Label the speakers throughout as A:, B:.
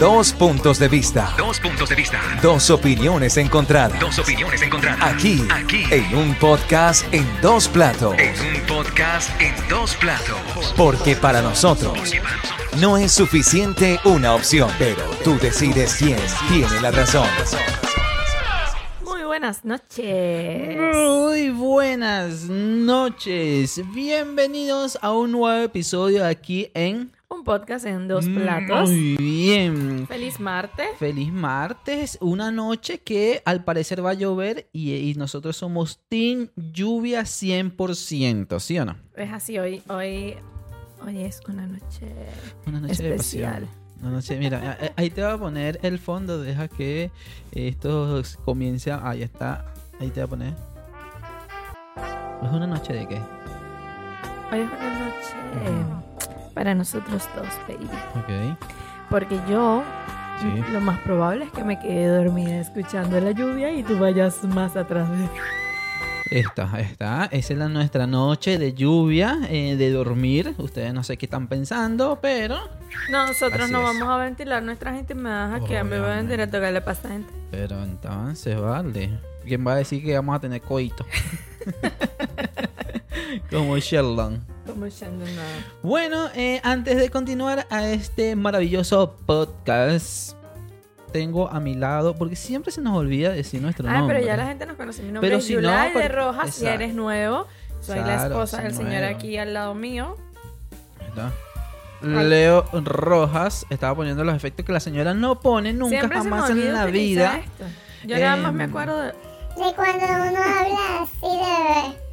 A: Dos puntos de vista.
B: Dos puntos de vista.
A: Dos opiniones encontradas.
B: Dos opiniones encontradas.
A: Aquí,
B: Aquí.
A: en un podcast en dos platos.
B: En un podcast en dos platos.
A: Porque para nosotros
B: Porque para nosotros
A: no es suficiente una opción, pero tú decides quién tiene la razón.
C: Muy buenas noches.
D: Muy buenas noches. Bienvenidos a un nuevo episodio aquí en
C: Un podcast en dos platos.
D: Muy bien.
C: Feliz martes.
D: Feliz martes, una noche que al parecer va a llover y, y nosotros somos Team Lluvia 100%, ¿sí o no?
C: Es así, hoy, hoy, hoy es una noche
D: Una noche
C: especial.
D: Una noche, mira, ahí te voy a poner el fondo, deja que esto comience. Ahí está, ahí te voy a poner. ¿Es una noche de qué?
C: Hoy es una noche eh, para nosotros dos, baby.
D: Ok,
C: Porque yo,
D: sí.
C: lo más probable es que me quede dormida escuchando la lluvia y tú vayas más atrás de
D: Esta, esta. Esa es la, nuestra noche de lluvia, eh, de dormir. Ustedes no sé qué están pensando, pero.
C: No, nosotros
D: Así
C: no
D: es.
C: vamos a ventilar nuestras intimidades aquí. A mí me van a
D: Obviamente.
C: enterar qué le pasa a gente.
D: Pero entonces, vale. ¿Quién va a decir que vamos a tener coito? Como Sherlock.
C: Como echando nada.
D: Bueno, eh, antes de continuar a este maravilloso podcast, tengo a mi lado, porque siempre se nos olvida decir nuestro
C: Ah,
D: nombre.
C: pero ya la gente nos conoce. Mi nombre
D: Pero
C: es
D: si no,
C: Yulai de Rojas. Si eres nuevo, soy la esposa del señor
D: nuevo.
C: aquí al lado mío.
D: Está. Leo Rojas estaba poniendo los efectos que la señora no pone nunca
C: Siempre
D: jamás en la vida.
C: Yo nada más me
D: Em,
C: acuerdo de...
E: de cuando uno habla así de.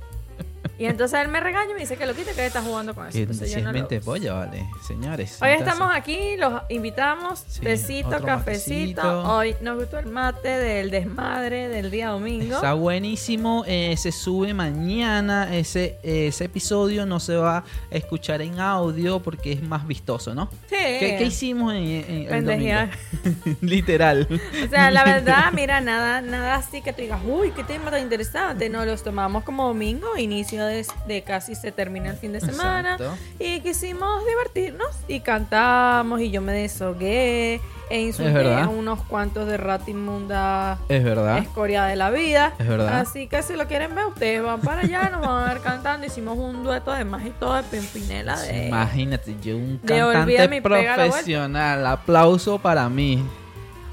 C: Y entonces él me regaña y me dice que lo quite, que está jugando con eso. Entonces
D: si
C: yo
D: es
C: no
D: mente polla, vale, señores.
C: Hoy estamos aquí, los invitamos.
D: Sí,
C: besito, cafecito.
D: matecito.
C: Hoy nos gustó el mate del desmadre del día domingo.
D: Está buenísimo, eh, se sube mañana, ese, ese episodio no se va a escuchar en audio porque es más vistoso, ¿no?
C: Sí.
D: ¿Qué, qué hicimos en, en el domingo? Literal.
C: O sea, la verdad, mira, nada, nada así que tú digas, uy, qué tema tan interesante. No, los tomamos como domingo, inicio de, de casi se termina el fin de semana.
D: Exacto.
C: Y quisimos divertirnos y cantamos y yo me deshogué e insulté a unos cuantos de rata inmunda
D: Es verdad.
C: escoria de la vida.
D: Es verdad.
C: Así que si lo quieren ver, ustedes van para allá, nos van a ver cantando. Hicimos un dueto además y todo de Pimpinela de...
D: Imagínate, yo un cantante profesional. Aplauso para mí.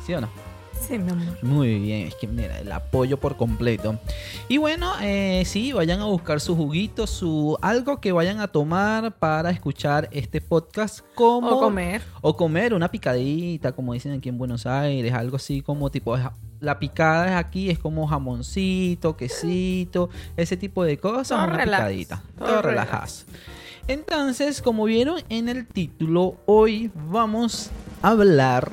D: ¿Sí o no?
C: Sí, mi amor.
D: Muy bien, es que mira, el apoyo por completo. Y bueno, eh, sí, vayan a buscar su juguito, su algo que vayan a tomar para escuchar este podcast como
C: O comer.
D: o comer una picadita, como dicen aquí en Buenos Aires, algo así como tipo la picada es aquí es como jamoncito, quesito, ese tipo de cosas,
C: Todo
D: una
C: relax,
D: picadita,
C: todo
D: todo, relajas. Entonces, como vieron en el título, hoy vamos a hablar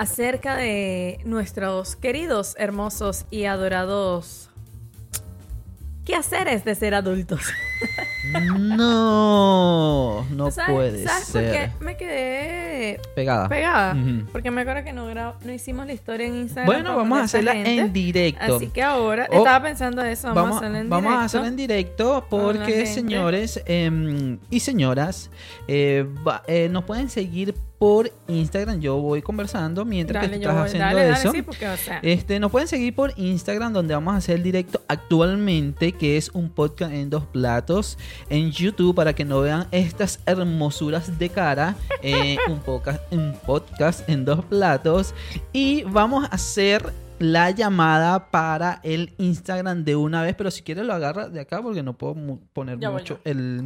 C: acerca de nuestros queridos, hermosos y adorados quehaceres de ser adultos.
D: No, no
C: ¿Sabes-
D: puede
C: ¿Sabes por
D: ser.
C: qué me quedé
D: Pegada.
C: pegada? Porque me acuerdo que no, no hicimos la historia en Instagram.
D: Bueno, vamos a hacerla
C: gente.
D: en directo.
C: Así que ahora,
D: O-
C: estaba pensando eso, vamos,
D: Vamos,
C: a hacerla en
D: vamos
C: directo.
D: a hacerla en directo porque, señores em, y señoras, eh, va- eh, nos pueden seguir por Instagram. Yo voy conversando mientras
C: Dale,
D: que tú estás
C: voy-
D: haciendo
C: dale, dale,
D: eso.
C: sí, porque, o sea,
D: Este, nos pueden seguir por Instagram donde vamos a hacer el directo actualmente, que es un podcast en dos platos, en YouTube para que no vean estas hermosuras de cara, eh, un, podcast, un podcast en dos platos y vamos a hacer la llamada para el Instagram de una vez, pero si quieres lo agarra de acá porque no puedo poner
C: Ya
D: mucho el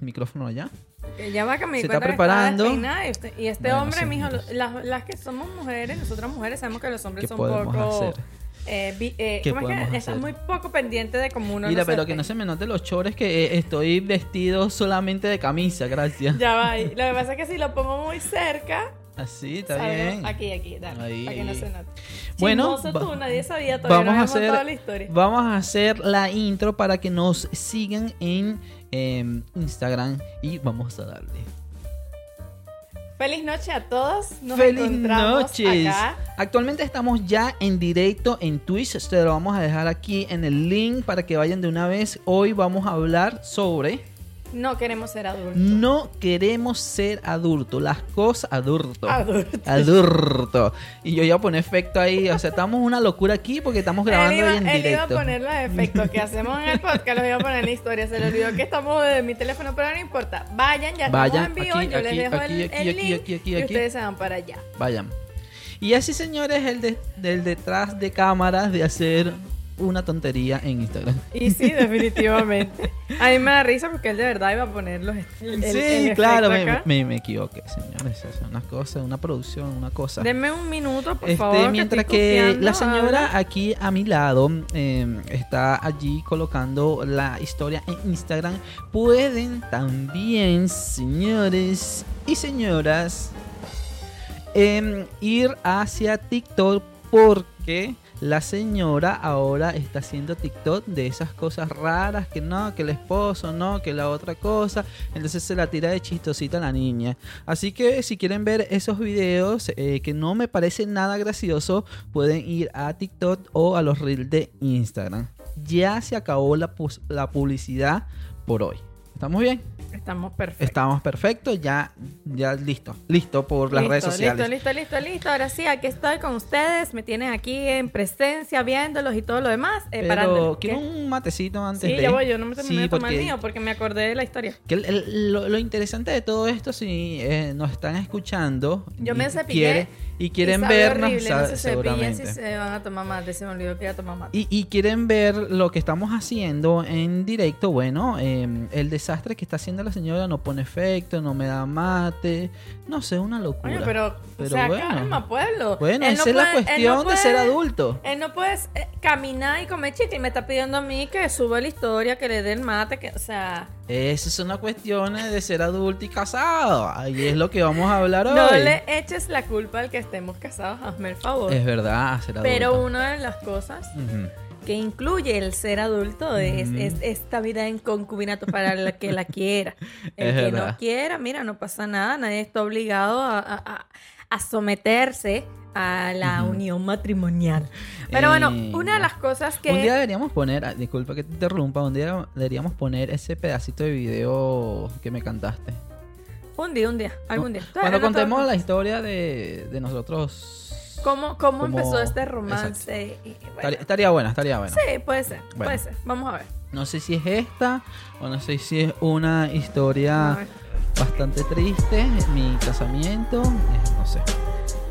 D: micrófono allá.
C: Ya va que me
D: se está
C: que
D: preparando.
C: Y, este
D: Bueno,
C: hombre,
D: sí,
C: mijo,
D: entonces.
C: las, las que somos mujeres, nosotras mujeres sabemos que los hombres
D: ¿Qué
C: son poco...
D: hacer?
C: eh, vi- eh,
D: ¿Qué
C: ¿cómo es que? muy poco pendientes de cómo uno
D: Mira,
C: no
D: pero que no se me note los chores que eh, estoy vestido solamente de camisa, gracias.
C: Ya va. Lo que pasa es que si lo pongo muy cerca,
D: Así, está
C: ¿sabes?
D: bien.
C: Aquí, aquí, dale,
D: Ahí,
C: para que no se note.
D: Bueno,
C: Chismoso
D: va-
C: tú, nadie sabía, todavía
D: vamos
C: no
D: a hacer
C: la historia.
D: vamos a hacer la intro para que nos sigan en em, Instagram y vamos a darle.
C: Feliz noche a todos. Nos
D: Feliz
C: encontramos
D: noches.
C: acá.
D: Actualmente estamos ya en directo en Twitch. Te lo vamos a dejar aquí en el link para que vayan de una vez. Hoy vamos a hablar sobre
C: No queremos ser adultos.
D: No queremos ser adultos. Las cosas adultos.
C: Adultos.
D: Adulto. Y yo iba a poner efecto ahí. O sea, estamos una locura aquí porque estamos grabando
C: él iba,
D: en
C: él iba a
D: directo.
C: poner los efectos que hacemos en el podcast, los iba a poner en la historia. Se le olvidó que estamos desde mi teléfono, pero no importa. Vayan, ya
D: Vayan,
C: estamos en vivo.
D: aquí,
C: yo les
D: aquí,
C: dejo
D: aquí,
C: el,
D: aquí,
C: el
D: aquí,
C: link y
D: aquí.
C: ustedes se van para allá.
D: Vayan. Y así, señores, el de- del detrás de cámaras de hacer una tontería en Instagram.
C: Y sí, definitivamente. A mí me da risa porque él de verdad iba a poner los el-
D: sí,
C: el
D: claro, me, me, me equivoqué, señores. Es una cosa, una producción, una cosa.
C: Denme un minuto, por
D: Este,
C: favor.
D: mientras que la señora aquí a mi lado eh, está allí colocando la historia en Instagram, pueden también, señores y señoras, em, ir hacia TikTok porque la señora ahora está haciendo TikTok de esas cosas raras que no, que el esposo no, que la otra cosa. Entonces se la tira de chistosita a la niña. Así que si quieren ver esos videos eh, que no me parecen nada gracioso, pueden ir a TikTok o a los reels de Instagram. Ya se acabó la, publicidad por hoy. ¿Estamos bien?
C: Estamos perfectos.
D: Estamos perfectos, ya, ya listo, listo por las
C: Listo,
D: redes sociales.
C: Listo, listo, listo, listo. Ahora sí, aquí estoy con ustedes. Me tienen aquí en presencia, viéndolos y todo lo demás. Eh,
D: Pero quiero un matecito antes
C: Sí,
D: de...
C: ya voy. Yo no me terminé
D: Sí,
C: de tomar el
D: porque-
C: mío porque me acordé de la historia.
D: Que el- el- lo, lo interesante de todo esto, si eh, nos están escuchando
C: Yo me cepillé
D: quiere- y quieren
C: y sabe
D: vernos,
C: horrible, no se
D: seguramente.
C: si se van a tomar mate. Se me olvidó que iba a tomar mate.
D: y, y quieren ver lo que estamos haciendo en directo, bueno, eh, el desastre que está haciendo la señora no pone efecto, no me da mate, no sé, una locura.
C: Oye, pero,
D: Pero
C: o sea,
D: bueno.
C: calma, pueblo.
D: Bueno,
C: Él
D: esa
C: no
D: es la
C: puede-
D: cuestión
C: no
D: de ser adulto.
C: Él no puede eh, caminar y comer chicle y me está pidiendo a mí que suba la historia, que le dé el mate, que, o sea,
D: Esas son las cuestiones de ser adulto y casado. Ahí es lo que vamos a hablar
C: no
D: hoy.
C: le eches la culpa al que estemos casados, hazme el favor.
D: Es verdad, ser adulto.
C: Pero una de las cosas que incluye el ser adulto es, es esta vida en concubinato para el que la quiera. El
D: Es
C: que
D: verdad.
C: no quiera, mira, no pasa nada, nadie está obligado a, a- a- a someterse a la unión matrimonial. Pero bueno,
D: Eh,
C: una de las cosas que...
D: Un día deberíamos poner, ah, disculpa que te interrumpa, un día deberíamos poner ese pedacito de video que me cantaste.
C: Un día, un día, algún día.
D: Cuando contemos
C: todo-
D: la historia de, de nosotros.
C: ¿Cómo, cómo
D: como-
C: empezó este romance? Y- y bueno,
D: Estaría, estaría buena, estaría buena.
C: Sí, puede ser,
D: Bueno.
C: puede ser. Vamos a ver.
D: No sé si es esta o no sé si es una historia bastante triste. Mi casamiento, eh, no sé.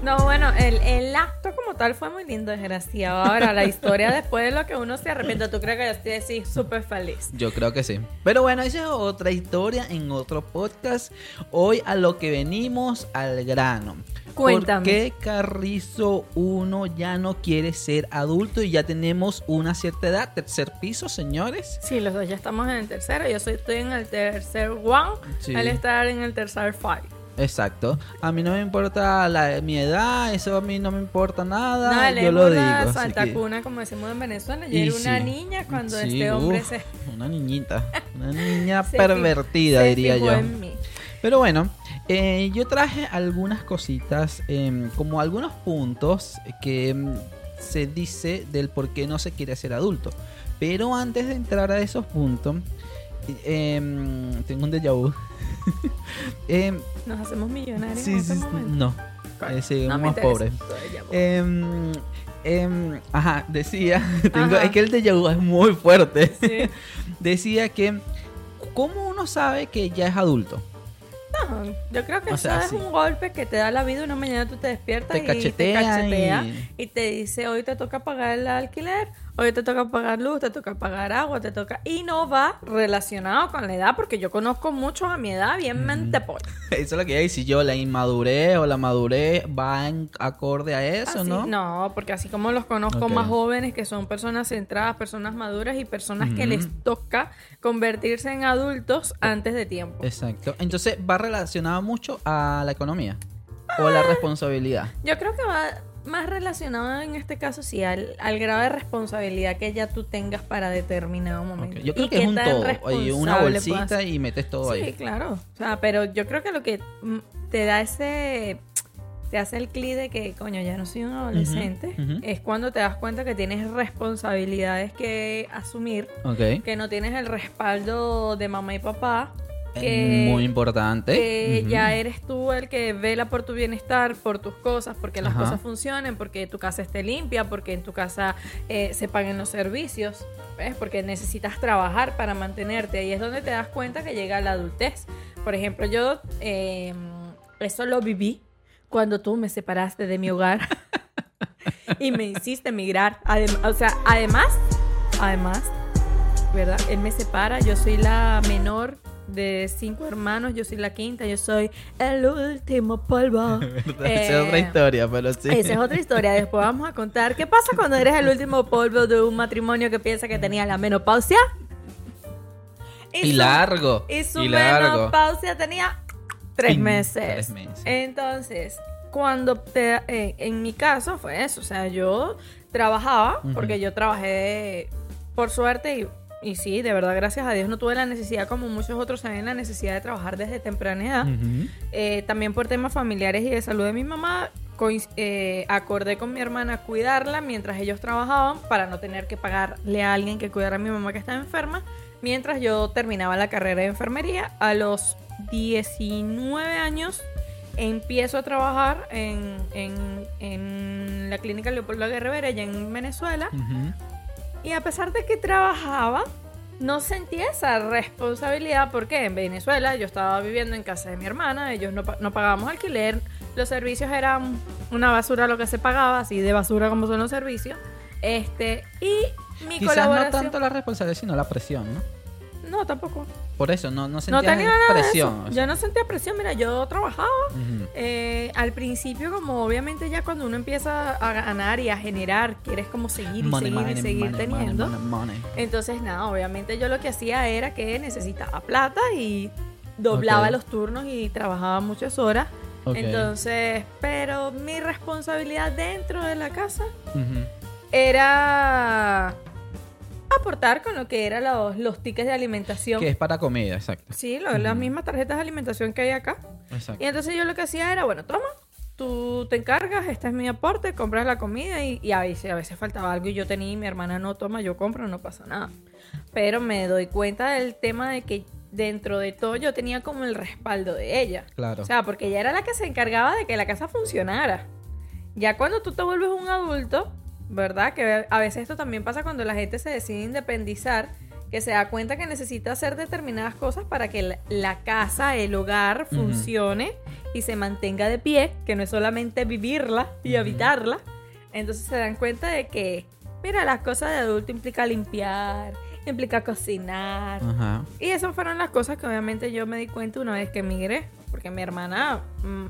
C: No, bueno, el, el acto como tal fue muy lindo, desgraciado. Ahora, la historia después de lo que uno se arrepiente, ¿tú crees que yo estoy así súper feliz?
D: Yo creo que sí. Pero bueno, esa es otra historia en otro podcast. Hoy a lo que venimos al grano.
C: Cuéntame.
D: ¿Por qué Carrizo 1 ya no quiere ser adulto y ya tenemos una cierta edad? Tercer piso, señores.
C: Sí, los dos ya estamos en el tercero. Yo soy, estoy en el tercer one.
D: Sí.
C: Él está en el tercer five.
D: Exacto. A mí no me importa la, mi edad, eso a mí no me importa nada.
C: No,
D: yo lo digo.
C: Santa
D: que-
C: Cuna, como decimos en Venezuela.
D: Y
C: Y era una niña cuando
D: Sí,
C: este hombre
D: uf,
C: se,
D: Una niñita. Una niña pervertida,
C: se
D: diría yo.
C: en mí.
D: Pero bueno, eh, yo traje algunas cositas, em, como algunos puntos que em, se dice del por qué no se quiere ser adulto. Pero antes de entrar a esos puntos, em, tengo un déjà vu. Em,
C: Nos hacemos millonarios
D: sí,
C: en
D: sí,
C: este
D: sí, no, eh, seguimos
C: No
D: más pobres. Em, ajá, decía, tengo,
C: Ajá.
D: es que el déjà vu es muy fuerte.
C: Sí.
D: decía que, ¿cómo uno sabe que ya es adulto?
C: No, yo creo que
D: O
C: eso es un golpe que te da la vida. Una mañana tú te despiertas
D: Te
C: y
D: cachetea
C: te cachetea
D: y-
C: y... te dice: Hoy te toca pagar el alquiler, hoy te toca pagar luz, te toca pagar agua, te toca. Y no va relacionado con la edad, porque yo conozco muchos a mi edad bien mente pollo.
D: Eso es lo que iba a decir yo, la inmadurez o la madurez va en acorde a eso,
C: Así-
D: ¿no?
C: No, porque así como los conozco más jóvenes que son personas centradas, personas maduras y personas que les toca convertirse en adultos antes de tiempo.
D: Exacto. Entonces va relacionado mucho a la economía o a la responsabilidad.
C: Yo creo que va más relacionado en este caso sí al, al grado de responsabilidad que ya tú tengas para determinado momento.
D: Yo creo
C: Y
D: que es un todo. Una bolsita y metes todo
C: Sí,
D: ahí.
C: claro. O sea, pero yo creo que lo que te da ese te hace el clic de que, coño, ya no soy un adolescente, es cuando te das cuenta que tienes responsabilidades que asumir,
D: Ok.
C: que no tienes el respaldo de mamá y papá, que,
D: Muy importante.
C: que
D: Ujú.
C: ya eres tú el que vela por tu bienestar, por tus cosas, porque las
D: Ajá.
C: cosas funcionen, porque tu casa esté limpia, porque en tu casa eh, se paguen los servicios, ¿ves? Porque necesitas trabajar para mantenerte. Ahí es donde te das cuenta que llega la adultez. Por ejemplo, yo eh, eso lo viví cuando tú me separaste de mi hogar y me hiciste emigrar. Adem- o sea, además, además, ¿verdad? Él me separa, yo soy la menor de cinco hermanos, yo soy la quinta, yo soy el último polvo.
D: Esa es
C: Eh,
D: otra historia, pero sí.
C: Esa es otra historia. Después vamos a contar qué pasa cuando eres el último polvo de un matrimonio que piensa que tenía la menopausia.
D: Y
C: su-
D: largo.
C: Y su
D: y largo.
C: menopausia tenía tres meses.
D: tres meses.
C: Entonces, cuando te, eh, en mi caso fue eso. O sea, yo trabajaba, porque yo trabajé por suerte y, y sí, de verdad, gracias a Dios no tuve la necesidad, como muchos otros tienen la necesidad de trabajar desde temprana edad.
D: Ujú.
C: Eh, también por temas familiares y de salud de mi mamá, eh, acordé con mi hermana cuidarla mientras ellos trabajaban para no tener que pagarle a alguien que cuidara a mi mamá que estaba enferma, mientras yo terminaba la carrera de enfermería. A los 19 años empiezo a trabajar en, en- en la clínica Leopoldo Guerrero allá en Venezuela.
D: Ujú.
C: Y a pesar de que trabajaba, no sentía esa responsabilidad porque en Venezuela yo estaba viviendo en casa de mi hermana, ellos no, no pagábamos alquiler, los servicios eran una basura lo que se pagaba, así de basura como son los servicios. Este, y mi
D: Quizás no tanto la responsabilidad, sino la presión, ¿no?
C: No, tampoco.
D: Por eso, no, no
C: tenía nada de
D: presión.
C: eso.
D: o
C: Yo no sentía presión, mira, yo trabajaba. Eh, al principio, como obviamente ya cuando uno empieza a ganar y a generar, quieres como seguir y
D: Money,
C: seguir
D: money,
C: y seguir
D: money,
C: teniendo. Entonces, nada, obviamente yo lo que hacía era que necesitaba plata y doblaba los turnos y trabajaba muchas horas. Entonces, pero mi responsabilidad dentro de la casa era aportar con lo que eran los, los tickets de alimentación.
D: Que es para comida, exacto.
C: Sí, lo- las mismas tarjetas de alimentación que hay acá.
D: Exacto.
C: Y entonces yo lo que hacía era, bueno, toma, tú te encargas, este es mi aporte, compras la comida y, y a, veces, a veces faltaba algo y yo tenía y mi hermana no toma, yo compro, no pasa nada. Pero me doy cuenta del tema de que dentro de todo yo tenía como el respaldo de ella.
D: Claro.
C: O sea, porque ella era la que se encargaba de que la casa funcionara. Ya cuando tú te vuelves un adulto, ¿verdad? Que a veces esto también pasa cuando la gente se decide independizar, que se da cuenta que necesita hacer determinadas cosas para que la, la casa, el hogar funcione y se mantenga de pie, que no es solamente vivirla y habitarla. Entonces se dan cuenta de que, mira, las cosas de adulto implica limpiar, implica cocinar,
D: Ajá.
C: y esas fueron las cosas que obviamente yo me di cuenta una vez que emigré. Porque mi hermana, mm,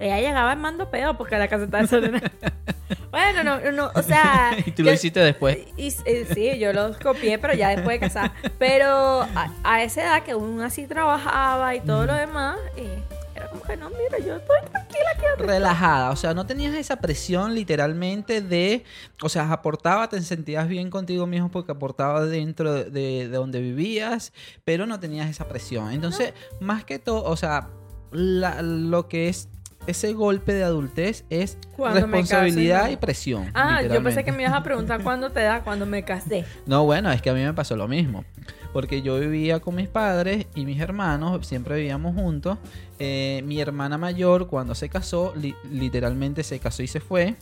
C: ella llegaba en mando pedo porque la casa estaba desordenada. bueno, no, no, o sea...
D: y tú
C: yo-
D: lo hiciste después.
C: y, eh, sí, yo los copié, pero ya después de casar. Pero a, a esa edad que uno así trabajaba y todo lo demás, eh, era como que no, mira, yo estoy tranquila aquí.
D: relajada, o sea, no tenías esa presión literalmente de, o sea, aportaba, te sentías bien contigo mismo porque aportaba dentro de, de donde vivías, pero no tenías esa presión. Entonces, más que todo, o sea, la- lo que es ese golpe de adultez es
C: Cuando
D: responsabilidad y presión.
C: Ah, yo pensé que me ibas a preguntar cuándo te da, cuando me casé.
D: No, bueno, es que a mí me pasó lo mismo. Porque yo vivía con mis padres y mis hermanos, siempre vivíamos juntos. Eh, mi hermana mayor, cuando se casó, li- literalmente se casó y se fue.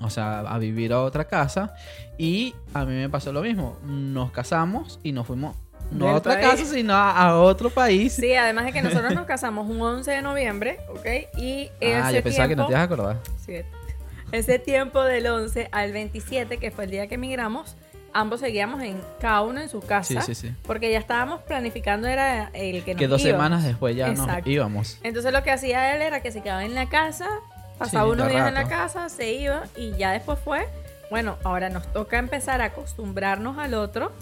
D: O sea, a vivir a otra casa. Y a mí me pasó lo mismo. Nos casamos y nos fuimos. No a otra
C: país.
D: casa, sino a, a otro país.
C: Sí, además de que nosotros nos casamos un 11 de noviembre, ¿ok? Y
D: ah,
C: ese
D: yo pensaba que no
C: tiempo-
D: te ibas a acordar.
C: Sí, ese tiempo del 11 al 27, que fue el día que emigramos, ambos seguíamos en cada uno en su casa.
D: Sí, sí, sí.
C: Porque ya estábamos planificando, era el que nos
D: Que dos
C: íbamos.
D: semanas después ya nos
C: Exacto.
D: íbamos.
C: Entonces lo que hacía él era que se quedaba en la casa, pasaba unos días en la casa, se iba y ya después fue, bueno, ahora nos toca empezar a acostumbrarnos al otro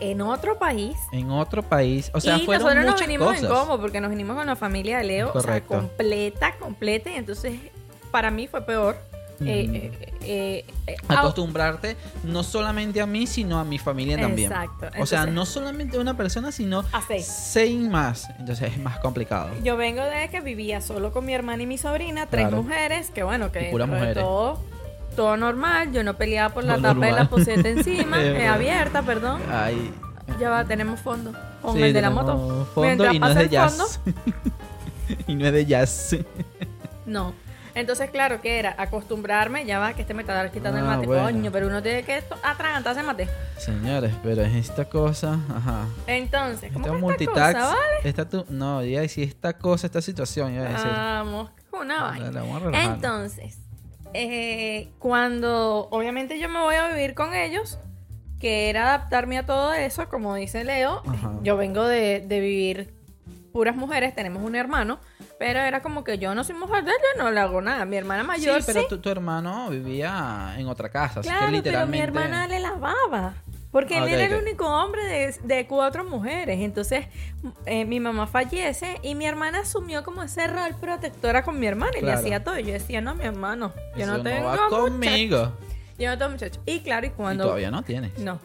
C: en otro país.
D: En otro país. O sea,
C: y
D: fueron
C: nosotros nos vinimos
D: cosas.
C: en combo porque nos vinimos con la familia de Leo, o sea, completa, completa. Y entonces, para mí fue peor. Eh, eh, eh, eh,
D: acostumbrarte no solamente a mí, sino a mi familia también.
C: Exacto.
D: o sea, no solamente a una persona, sino
C: A seis.
D: seis más. Entonces es más complicado.
C: Yo vengo de que vivía solo con mi hermana y mi sobrina, tres
D: Claro.
C: mujeres, que bueno, que
D: Y
C: de
D: mujeres.
C: todo, todo normal. Yo no peleaba por la tapa de la poseta encima, eh, abierta, perdón.
D: Ay,
C: Ya va, tenemos fondo. con
D: Sí,
C: el de la moto.
D: Fondo
C: Mientras
D: y no es de
C: el
D: jazz. y no es de jazz.
C: No. Entonces, claro, que era? Acostumbrarme, ya va, que este me está quitando el
D: Ah,
C: mate,
D: bueno.
C: coño, pero uno tiene que atragantarse el mate.
D: Señores, pero es esta cosa, ajá.
C: Entonces, ¿cómo
D: Esta
C: que esta
D: multitask,
C: cosa, vale?
D: esta tu, no, iba a decir esta cosa, esta situación, iba a decir.
C: Vamos, una vaina. Entonces, eh, cuando obviamente yo me voy a vivir con ellos, que era adaptarme a todo eso, como dice Leo,
D: Ajá.
C: yo vengo de, de vivir puras mujeres, tenemos un hermano, pero era como que yo no soy mujer de él, yo no le hago nada. Mi hermana
D: Sí,
C: mayor sí,
D: pero tu, tu hermano vivía en otra casa, así
C: claro,
D: que
C: pero mi
D: literalmente.
C: hermana le lavaba. Porque
D: Ok,
C: él era el único hombre de, de cuatro mujeres. Entonces, eh, mi mamá fallece y mi hermana asumió como ese rol protectora con mi hermana y le hacía todo. Y yo decía, no, mi hermano, yo
D: Eso
C: no tengo
D: va
C: muchacho.
D: conmigo.
C: Yo no tengo muchacho. Y claro, y
D: Y
C: cuando...
D: todavía no tienes.
C: No.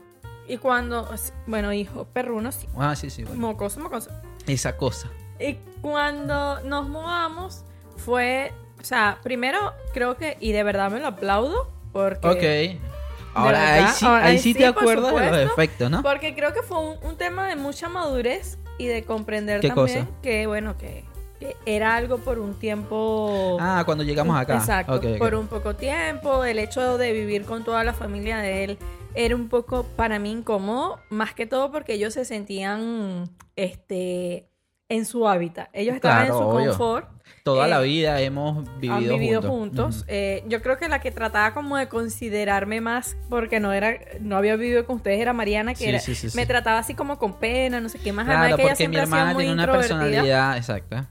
C: Y cuando... Bueno, hijo, perruno, sí.
D: Ah, sí, sí. bueno.
C: Mocoso, mocoso.
D: Esa cosa.
C: Y cuando nos mudamos fue... O sea, primero creo que... Y de verdad me lo aplaudo porque...
D: Ok. Ahora ahí sí,
C: ahora
D: ahí sí te acuerdas de los
C: supuesto.
D: efectos, ¿no?
C: Porque creo que fue un, un tema de mucha madurez y de comprender
D: ¿Qué
C: también
D: cosa?
C: que, bueno, que, que era algo por un tiempo...
D: Ah, cuando llegamos acá.
C: Exacto, por un poco tiempo, el hecho de vivir con toda la familia de él era un poco para mí incómodo, más que todo porque ellos se sentían este en su hábitat. Ellos estaban
D: Claro,
C: en su
D: obvio.
C: confort,
D: Toda
C: eh,
D: la vida hemos vivido,
C: han vivido
D: juntos.
C: Eh, yo creo que la que trataba como de considerarme más porque no era no había vivido con ustedes era Mariana que
D: Sí,
C: era,
D: sí, sí, sí.
C: me trataba así como con pena, no sé qué más,
D: Claro,
C: que ella
D: porque mi
C: ha sido
D: hermana tiene una personalidad exacta.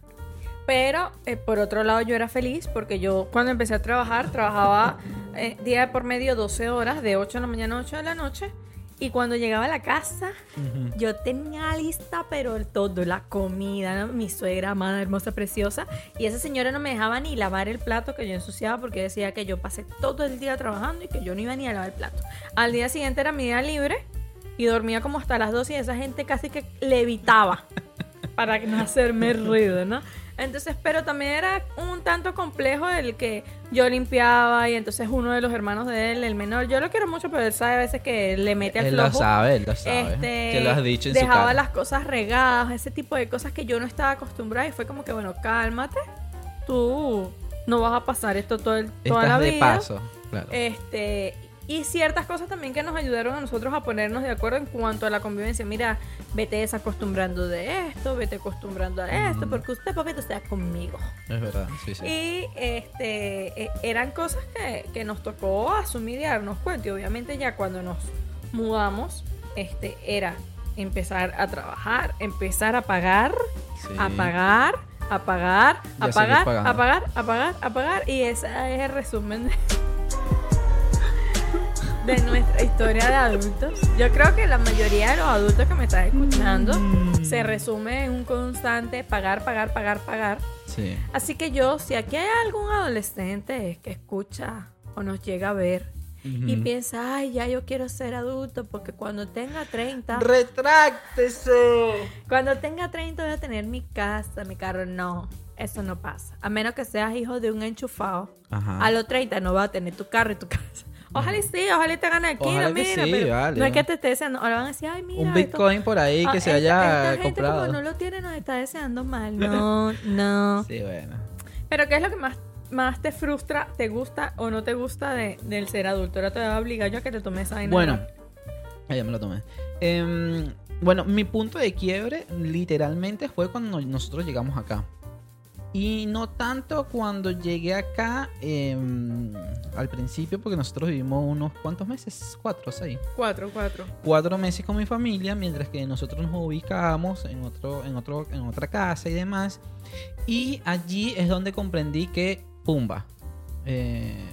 C: Pero eh, por otro lado yo era feliz porque yo cuando empecé a trabajar, trabajaba eh, día por medio 12 horas, de 8 de la mañana a 8 de la noche. Y cuando llegaba a la casa, yo tenía lista, pero el todo, la comida, ¿no? mi suegra amada, hermosa, preciosa. Y esa señora no me dejaba ni lavar el plato que yo ensuciaba porque decía que yo pasé todo el día trabajando y que yo no iba ni a lavar el plato. Al día siguiente era mi día libre y dormía como hasta las 12 y esa gente casi que levitaba para no hacerme ruido, ¿no? Entonces, pero también era un tanto complejo el que yo limpiaba y entonces uno de los hermanos de él, el menor, yo lo quiero mucho, pero él sabe a veces que le mete al
D: Él lo
C: flojo.
D: sabe, él lo sabe.
C: Este,
D: que lo has dicho en su
C: dejaba
D: cara.
C: las cosas regadas, ese tipo de cosas que yo no estaba acostumbrada y fue como que, bueno, cálmate, tú no vas a pasar esto todo el, toda
D: Estás
C: la
D: de
C: vida.
D: paso. Claro.
C: Este, y ciertas cosas también que nos ayudaron a nosotros a ponernos de acuerdo en cuanto a la convivencia. Mira, vete desacostumbrando de esto, vete acostumbrando a esto, porque usted, papito, está conmigo.
D: Es verdad, sí, sí.
C: Y este eh, eran cosas que, que nos tocó asumir y darnos cuenta. Y obviamente ya cuando nos mudamos, este, era empezar a trabajar, empezar a pagar,
D: Sí.
C: a pagar, a pagar, a pagar, a pagar, a pagar, a pagar. Y ese es el resumen de, de nuestra historia de adultos. Yo creo que la mayoría de los adultos que me están escuchando
D: Mm.
C: se resume en un constante pagar, pagar, pagar, pagar.
D: Sí.
C: Así que yo, si aquí hay algún adolescente que escucha o nos llega a ver y piensa, ay, ya yo quiero ser adulto porque cuando tenga 30,
D: ¡Retráctese!
C: cuando tenga 30 voy a tener mi casa, mi carro. No, eso no pasa. A menos que seas hijo de un enchufado.
D: Ajá.
C: A los 30 no vas a tener tu carro y tu casa. Ojalá y sí, ojalá y te gane aquí,
D: Ojalá
C: no,
D: que
C: mira,
D: sí,
C: pero
D: vale,
C: no es que te esté deseando. Ahora van a decir, ay, mira.
D: Un
C: esto-
D: Bitcoin por ahí que
C: Ah,
D: se
C: esta-
D: haya
C: esta gente
D: comprado.
C: como no lo tiene, nos está deseando mal. No, no.
D: Sí, bueno.
C: Pero ¿qué es lo que más, más te frustra, te gusta o no te gusta de, del ser adulto? Ahora te voy a obligar yo a que te tomes esa vaina.
D: Bueno, ya me lo tomé. Em, bueno, mi punto de quiebre literalmente fue cuando nosotros llegamos acá. Y no tanto cuando llegué acá em, al principio, porque nosotros vivimos unos cuantos meses, cuatro, seis.
C: Cuatro, cuatro.
D: cuatro meses con mi familia, mientras que nosotros nos ubicábamos en otro, en otro, en otra casa y demás. Y allí es donde comprendí que, pumba, eh,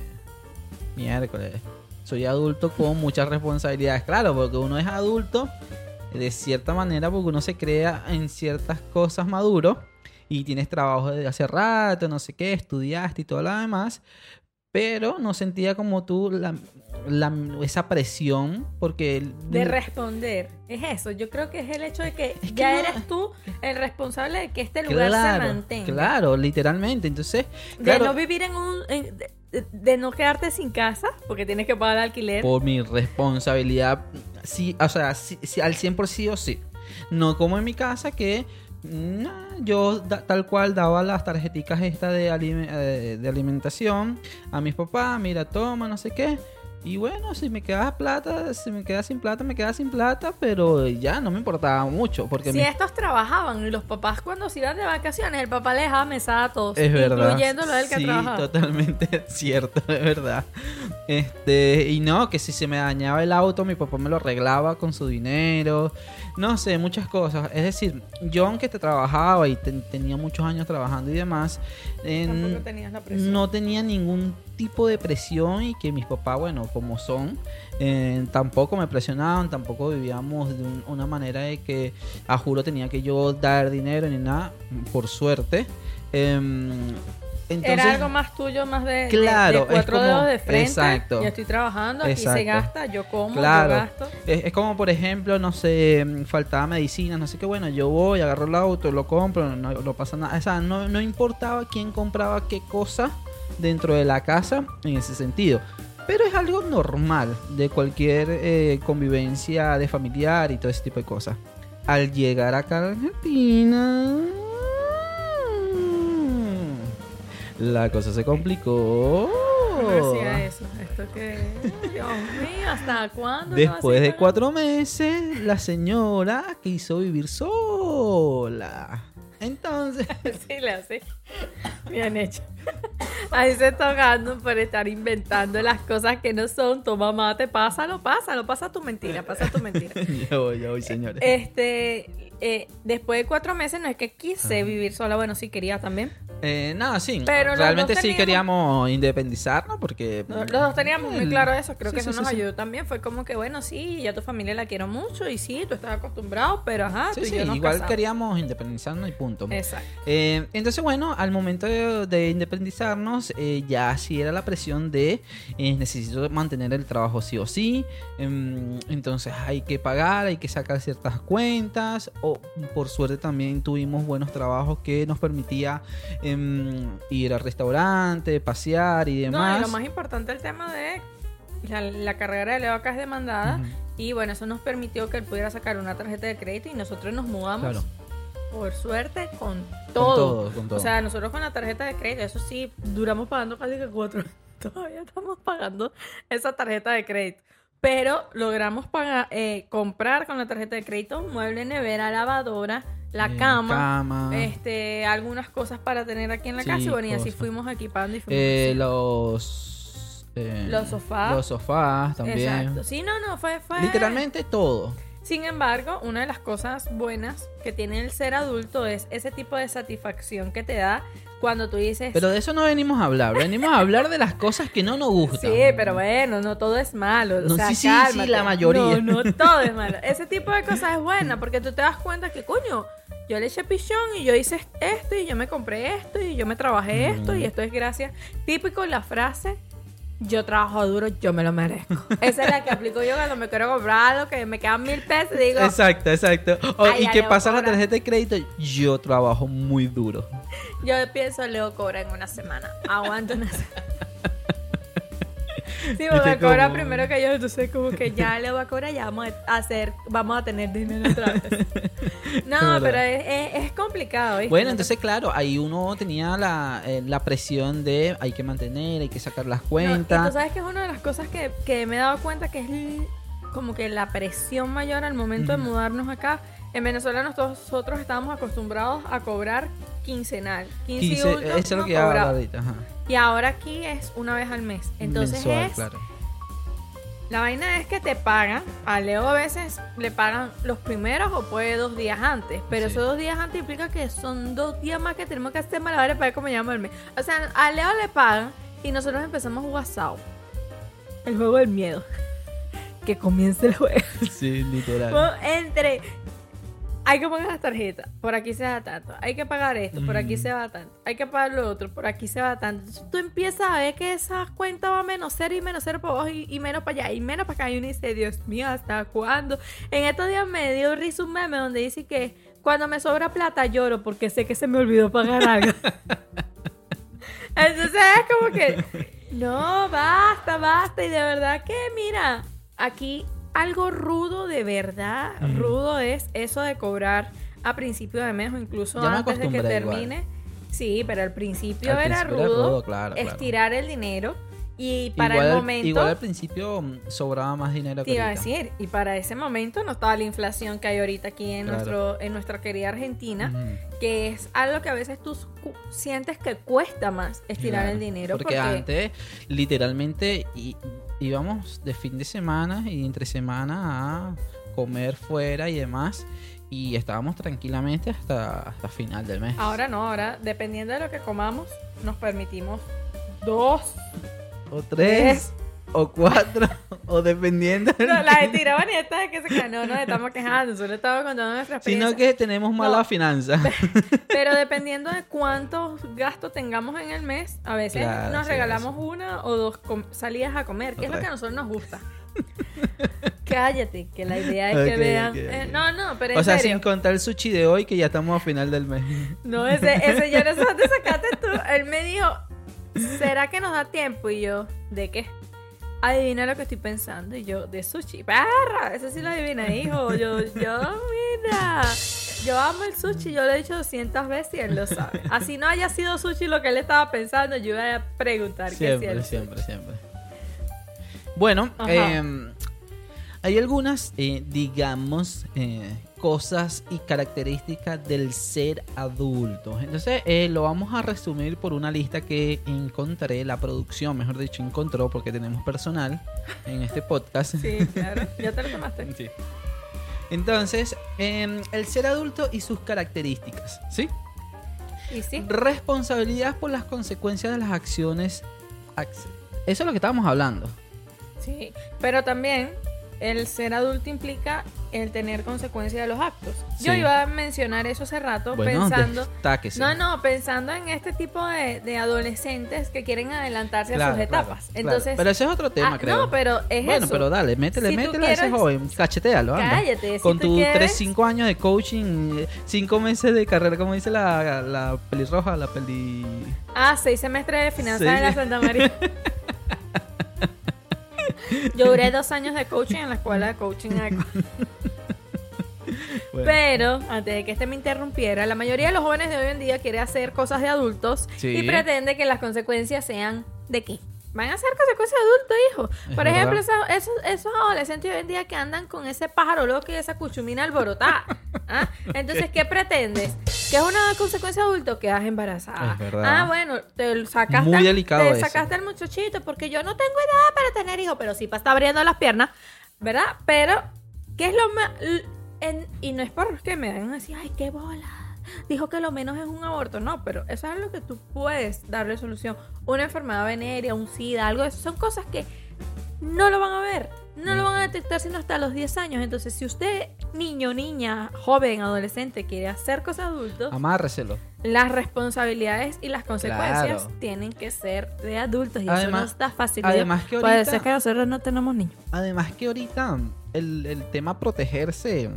D: miércoles, soy adulto con muchas responsabilidades. Claro, porque uno es adulto de cierta manera, porque uno se crea en ciertas cosas maduro y tienes trabajo desde hace rato, no sé qué, estudiaste y todo lo demás. Pero no sentía como tú la, la- esa presión porque...
C: De responder. Es eso. Yo creo que es el hecho de que
D: Es que
C: ya
D: no-
C: eres tú el responsable de que este lugar se mantenga.
D: claro, literalmente. Entonces,
C: De no vivir en un. en- de, de no quedarte sin casa, porque tienes que pagar el alquiler.
D: por mi responsabilidad, sí, o sea, sí, sí, al 100% sí o sí. No como en mi casa que nah, yo da- tal cual daba las tarjeticas estas de, alime- eh, de alimentación a mis papás, mira, toma, no sé qué. Y bueno, si me quedaba plata, si me quedaba sin plata, me quedaba sin plata, pero ya no me importaba mucho. Porque
C: Si
D: mi-
C: estos trabajaban y los papás cuando se iban de vacaciones, el papá les dejaba mesada a todos.
D: Es verdad.
C: Incluyendo lo del que
D: sí,
C: trabajaba.
D: totalmente cierto, es verdad. Este, y no, que si se me dañaba el auto, mi papá me lo arreglaba con su dinero. No sé, muchas cosas. Es decir, yo aunque te trabajaba y ten- tenía muchos años trabajando y demás, en-
C: la
D: no tenía ningún tipo de presión y que mis papás, bueno, como son, eh, tampoco me presionaban, tampoco vivíamos de un- una manera de que a juro tenía que yo dar dinero ni nada, por suerte. Em, entonces,
C: Era algo más tuyo, más de, de-
D: Claro,
C: de
D: es
C: cuatro
D: como-
C: dedos de frente.
D: exacto.
C: Yo estoy trabajando, aquí se
D: Exacto.
C: gasta, yo como,
D: Claro.
C: yo gasto.
D: Es, es como, por ejemplo, no sé, mm, faltaba medicina, no sé qué, bueno, yo voy, agarro el auto, lo compro, no, no pasa nada. O sea, no, no importaba quién compraba qué cosa dentro de la casa en ese sentido. Pero es algo normal de cualquier eh, convivencia de familiar y todo ese tipo de cosas. Al llegar acá a Argentina... La cosa se complicó.
C: No decía eso. Esto que. Dios mío, ¿hasta cuándo?
D: Después de cuatro meses, la señora quiso vivir sola. Entonces?
C: Sí, le hace. Bien hecho. Ahí se está ahogando por estar inventando las cosas que no son. Tu mamá te pásalo, pásalo, pasa tu mentira, pasa tu mentira.
D: ya voy, ya voy, señores.
C: Este, eh, después de cuatro meses no es que quise vivir sola, bueno, sí quería también.
D: Eh, nada, sí.
C: Pero
D: realmente sí
C: teníamos-
D: queríamos independizarnos porque.
C: Los dos teníamos muy
D: Mm.
C: claro eso, creo
D: Sí,
C: que
D: sí,
C: eso
D: sí,
C: nos ayudó también. Fue como que, bueno, sí, ya tu familia la quiero mucho y sí, tú estás acostumbrado, pero ajá,
D: Sí,
C: tú y
D: sí,
C: yo nos
D: igual
C: casamos.
D: queríamos independizarnos y punto.
C: Exacto.
D: Eh, entonces, bueno, al momento de, de independizarnos, eh, ya sí era la presión de eh, necesito mantener el trabajo sí o sí. em, entonces hay que pagar, hay que sacar ciertas cuentas. O por suerte también tuvimos buenos trabajos que nos permitía em, ir al restaurante, pasear y
C: No,
D: demás.
C: y lo más importante el tema de la, la carrera de Leo acá es demandada. Y bueno, eso nos permitió que él pudiera sacar una tarjeta de crédito y nosotros nos mudamos,
D: Claro.
C: Por suerte, con
D: Con
C: todo.
D: todo, con todo.
C: O sea, nosotros con la tarjeta de crédito, eso sí, duramos pagando casi que cuatro. Todavía estamos pagando esa tarjeta de crédito. Pero logramos pagar, eh, comprar con la tarjeta de crédito mueble, nevera, lavadora, la
D: Eh,
C: cama,
D: cama.
C: este, algunas cosas para tener aquí en la
D: Sí,
C: casa. Y bueno, y así fuimos equipando y fuimos
D: Eh, los. eh,
C: Los sofás.
D: Los sofás también.
C: Exacto. Sí, no, no, fue, fue.
D: Literalmente todo.
C: Sin embargo, una de las cosas buenas que tiene el ser adulto es ese tipo de satisfacción que te da cuando tú dices.
D: Pero de eso no venimos a hablar, venimos a hablar de las cosas que no nos gustan.
C: Sí, pero bueno, no todo es malo.
D: No,
C: o sea,
D: sí, sí, sí, la mayoría.
C: No, no todo es malo. Ese tipo de cosas es buena porque tú te das cuenta que, coño, yo le eché pichón y yo hice esto y yo me compré esto y yo me trabajé esto y esto es gracias. Típico la frase. Yo trabajo duro, yo me lo merezco. Esa es la que aplico yo cuando me quiero comprar algo que me quedan mil pesos y digo,
D: Exacto, exacto. O-
C: Ay,
D: y que pasa la tarjeta de crédito, yo trabajo muy duro.
C: yo pienso, Leo cobra en una semana. Aguanto una semana. Sí, porque cobra
D: cómo-
C: primero que yo, entonces como que ya le va a cobrar, ya vamos a hacer, vamos a tener dinero otra vez. No, pero es, es- es complicado, ¿viste?
D: Bueno,
C: No
D: entonces claro, ahí uno tenía la, eh, la presión de hay que mantener, hay que sacar las
C: No, y
D: cuentas.
C: tú sabes que es una de las cosas que, que me he dado cuenta que es como que la presión mayor al momento de
D: Ujú.
C: mudarnos acá. En Venezuela nosotros estábamos acostumbrados a cobrar quincenal. 15 y
D: 15,
C: último
D: eso es lo
C: no
D: que a ahorita. ajá.
C: Y ahora aquí es una vez al mes. Entonces
D: Mensual,
C: es
D: claro.
C: La vaina es que te pagan. A Leo a veces le pagan los primeros o puede dos días antes. Pero
D: Sí.
C: esos dos días antes implica que son dos días más que tenemos que hacer malabares para ver cómo llama el mes. O sea, a Leo le pagan y nosotros empezamos Sao. El juego del miedo. Que comience el juego.
D: Sí, literal.
C: Bueno, Entre. Hay que poner las tarjetas, por aquí se va tanto. Hay que pagar esto, por aquí
D: Ujú.
C: se va tanto. Hay que pagar lo otro, por aquí se va tanto. Entonces, tú empiezas a ver que esas cuentas van menos cero y menos cero para abajo y, y menos para allá y menos para acá. Y uno dice, Dios mío, ¿hasta cuándo? En estos días me dio risa un meme donde dice que cuando me sobra plata lloro porque sé que se me olvidó pagar algo. Entonces es como que, no, basta, basta. Y de verdad que, mira, aquí algo rudo de verdad.
D: Ujú.
C: Rudo es eso de cobrar a principio de mes o incluso
D: Ya
C: antes de que
D: igual.
C: termine. Sí, pero al principio
D: Al
C: era
D: principio era
C: rudo,
D: rudo, claro, claro.
C: estirar el dinero y para
D: igual,
C: el momento
D: igual al principio mm, sobraba más dinero
C: te
D: que
C: iba a decir y para ese momento no estaba la inflación que hay ahorita aquí en
D: Claro.
C: nuestro en nuestra querida Argentina que es algo que a veces tú sientes que cuesta más estirar
D: Claro,
C: el dinero
D: Porque, antes, literalmente, í- íbamos de fin de semana y entre semana a comer fuera y demás. Y estábamos tranquilamente hasta, hasta final del mes.
C: ahora no ahora dependiendo de lo que comamos nos permitimos dos
D: O tres, o cuatro, o dependiendo.
C: no, las
D: que-
C: estiraban y estas de que se caen. No nos estamos quejando, solo estamos contando nuestra experiencia.
D: Sino que tenemos mala
C: No.
D: finanza.
C: Pero dependiendo de cuántos gastos tengamos en el mes, a veces
D: Claro,
C: nos
D: sí,
C: regalamos una o dos salidas a comer, que es lo que a nosotros nos gusta. Cállate, que la idea es que vean. eh, no, no, pero en
D: o sea,
C: serio.
D: sin contar el sushi de hoy, que ya estamos a final del mes.
C: No, ese, ese yo no sé dónde sacaste tú. Él me dijo, ¿será que nos da tiempo? Y yo, ¿de qué? Adivina lo que estoy pensando. Y yo, de sushi. ¡Perra! Eso sí lo adivina, hijo. Yo, yo, mira. Yo amo el sushi. Yo lo he dicho 200 veces y él lo sabe. Así no haya sido sushi lo que él estaba pensando, yo iba a preguntar qué hacía
D: Siempre, siempre, siempre. Bueno, eh, hay algunas, eh, digamos, eh, cosas y características del ser adulto. Entonces, eh, lo vamos a resumir por una lista que encontré, la producción, mejor dicho, encontró, porque tenemos personal en este podcast.
C: Sí, claro. Ya te lo tomaste.
D: Sí. Entonces, eh, el ser adulto y sus características, ¿sí?
C: Y sí.
D: Responsabilidad por las consecuencias de las acciones. Ac- Eso es lo que estábamos hablando.
C: Sí, pero también el ser adulto implica el tener consecuencias de los actos. Yo iba a mencionar eso hace rato
D: Bueno,
C: pensando... No, no, pensando en este tipo de, de adolescentes que quieren adelantarse
D: Claro,
C: a sus etapas.
D: claro.
C: Entonces,
D: Pero ese es otro tema,
C: ah,
D: creo.
C: No, pero es
D: bueno,
C: eso.
D: pero dale, métele,
C: Si
D: métele a ese joven, cachetealo, anda.
C: Cállate,
D: Con tus
C: quieres-
D: 3, 5 años de coaching, 5 meses de carrera, como dice la, la pelirroja, la peli...
C: Ah, seis semestres de finanzas
D: Sí.
C: en la Santa María. Yo duré dos años de coaching en la escuela de coaching.
D: Bueno,
C: Pero, antes de que este me interrumpiera, la mayoría de los jóvenes de hoy en día quiere hacer cosas de adultos
D: Sí.
C: y pretende que las consecuencias sean de qué. Van a ser consecuencias de adultos, hijo.
D: Es
C: Por ejemplo, esos, esos, esos adolescentes hoy en día que andan con ese pájaro loco y esa cuchumina alborotada. ¿ah? Entonces, ¿qué pretendes? ¿Qué es una consecuencia de adulto? Quedas embarazada. Ah, bueno, te sacaste,
D: Muy delicado
C: te sacaste al muchachito porque yo no tengo edad para tener hijos, pero sí para estar abriendo las piernas, ¿verdad? Pero, ¿qué es lo más... y no es por que me den así, ay, qué bola. Dijo que lo menos es un aborto. No, pero eso es lo que tú puedes darle solución. Una enfermedad venérea, un SIDA, algo de eso. Son cosas que no lo van a ver. No lo van a detectar sino hasta los 10 años. Entonces, si usted, niño, niña, joven, adolescente, quiere hacer cosas adultos,
D: Amárreselo.
C: las responsabilidades y las consecuencias
D: Claro.
C: tienen que ser de adultos. Y
D: Además-
C: eso no está fácil.
D: además que
C: Puede
D: ahorita-
C: ser que nosotros no tenemos niños.
D: Además que ahorita el, el tema protegerse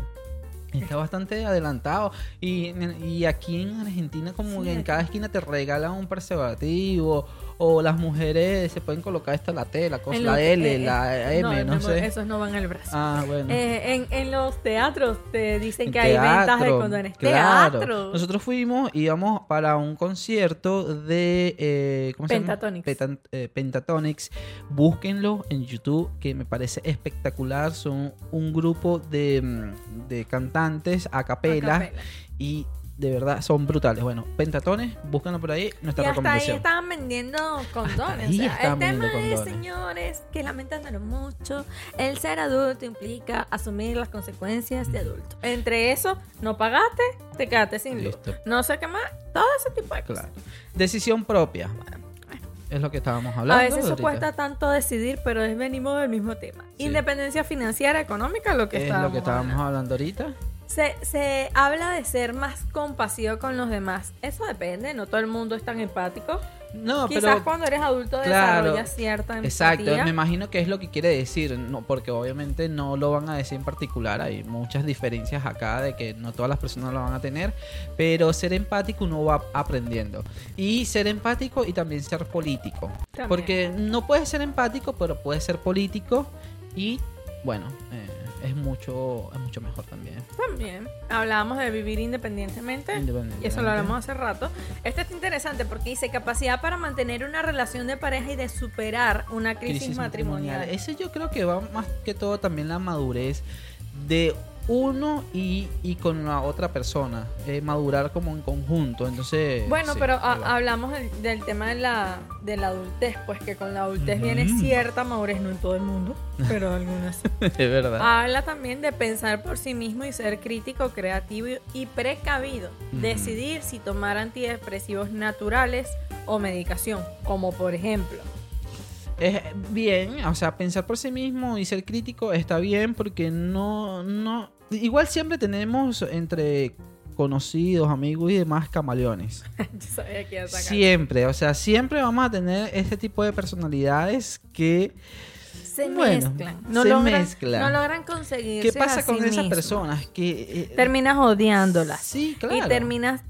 D: está bastante adelantado. Y, y aquí en Argentina como
C: Sí,
D: que en cada esquina te regalan un preservativo. O las mujeres se pueden colocar esta la T, la cosa, la L,
C: eh,
D: la
C: eh,
D: M, no,
C: amor,
D: sé.
C: Esos no van al brazo.
D: Ah, bueno.
C: Eh, en, en los teatros te dicen
D: En
C: que hay ventas de condones.
D: claro.
C: Teatro.
D: Nosotros fuimos, íbamos para un concierto de ¿cómo se llama?
C: Pentatonics.
D: Eh, Pentatonics. Búsquenlo en YouTube, que me parece espectacular. Son un grupo de, mm, de cantantes a capela,
C: A capela.
D: y de verdad son brutales. Bueno, Pentatones, búsquenlo por ahí.
C: Y
D: Nuestra
C: hasta ahí estaban vendiendo condones.
D: ahí
C: o sea, el tema
D: vendiendo
C: es,
D: condones.
C: señores, que lamentándolo mucho, el ser adulto implica asumir las consecuencias de adulto. Entre eso, no pagaste, te quedaste sin luz.
D: Listo.
C: No sé qué más, todo ese tipo de cosas.
D: Claro. Decisión propia. Es lo que estábamos hablando.
C: A veces eso cuesta tanto decidir, pero es venimos del mismo tema.
D: Sí.
C: Independencia financiera, económica, lo que
D: Es
C: estábamos
D: lo que estábamos
C: hablando.
D: hablando ahorita.
C: Se, se habla de ser más compasivo con los demás. Eso depende, no todo el mundo es tan empático.
D: No,
C: Quizás
D: pero
C: cuando eres adulto
D: Claro,
C: desarrollas cierta empatía.
D: Exacto, me imagino que es lo que quiere decir, no, porque obviamente no lo van a decir en particular, hay muchas diferencias acá de que no todas las personas lo van a tener, pero ser empático uno va aprendiendo. Y ser empático y también ser político,
C: También.
D: porque no puedes ser empático, pero puedes ser político y bueno, eh, es mucho es mucho mejor también.
C: También hablábamos de vivir independientemente.
D: Independientemente.
C: Y eso lo hablamos hace rato. Este es interesante porque dice capacidad para mantener una relación de pareja y de superar una crisis, matrimonial.
D: Ese yo creo que va más que todo también la madurez de uno y, y con la otra persona. eh, madurar como en conjunto. Entonces.
C: Bueno,
D: sí,
C: pero a- hablamos del, del tema de la, de la adultez, pues que con la adultez viene cierta madurez, no en todo el mundo, pero algunas.
D: es verdad.
C: Habla también de pensar por sí mismo y ser crítico, creativo y- precavido. Decidir si tomar antidepresivos naturales o medicación, como por ejemplo.
D: Es bien, o sea, pensar por sí mismo y ser crítico está bien porque no, no, igual siempre tenemos entre conocidos, amigos y demás camaleones.
C: Yo sabía que iba a sacar.
D: Siempre, o sea, siempre vamos a tener este tipo de personalidades que,
C: Se
D: Bueno,
C: mezclan. No
D: se
C: logran,
D: mezclan.
C: No logran conseguir.
D: ¿qué pasa con esas personas? Que eh,
C: Terminas odiándolas.
D: Sí, claro.
C: Y terminas.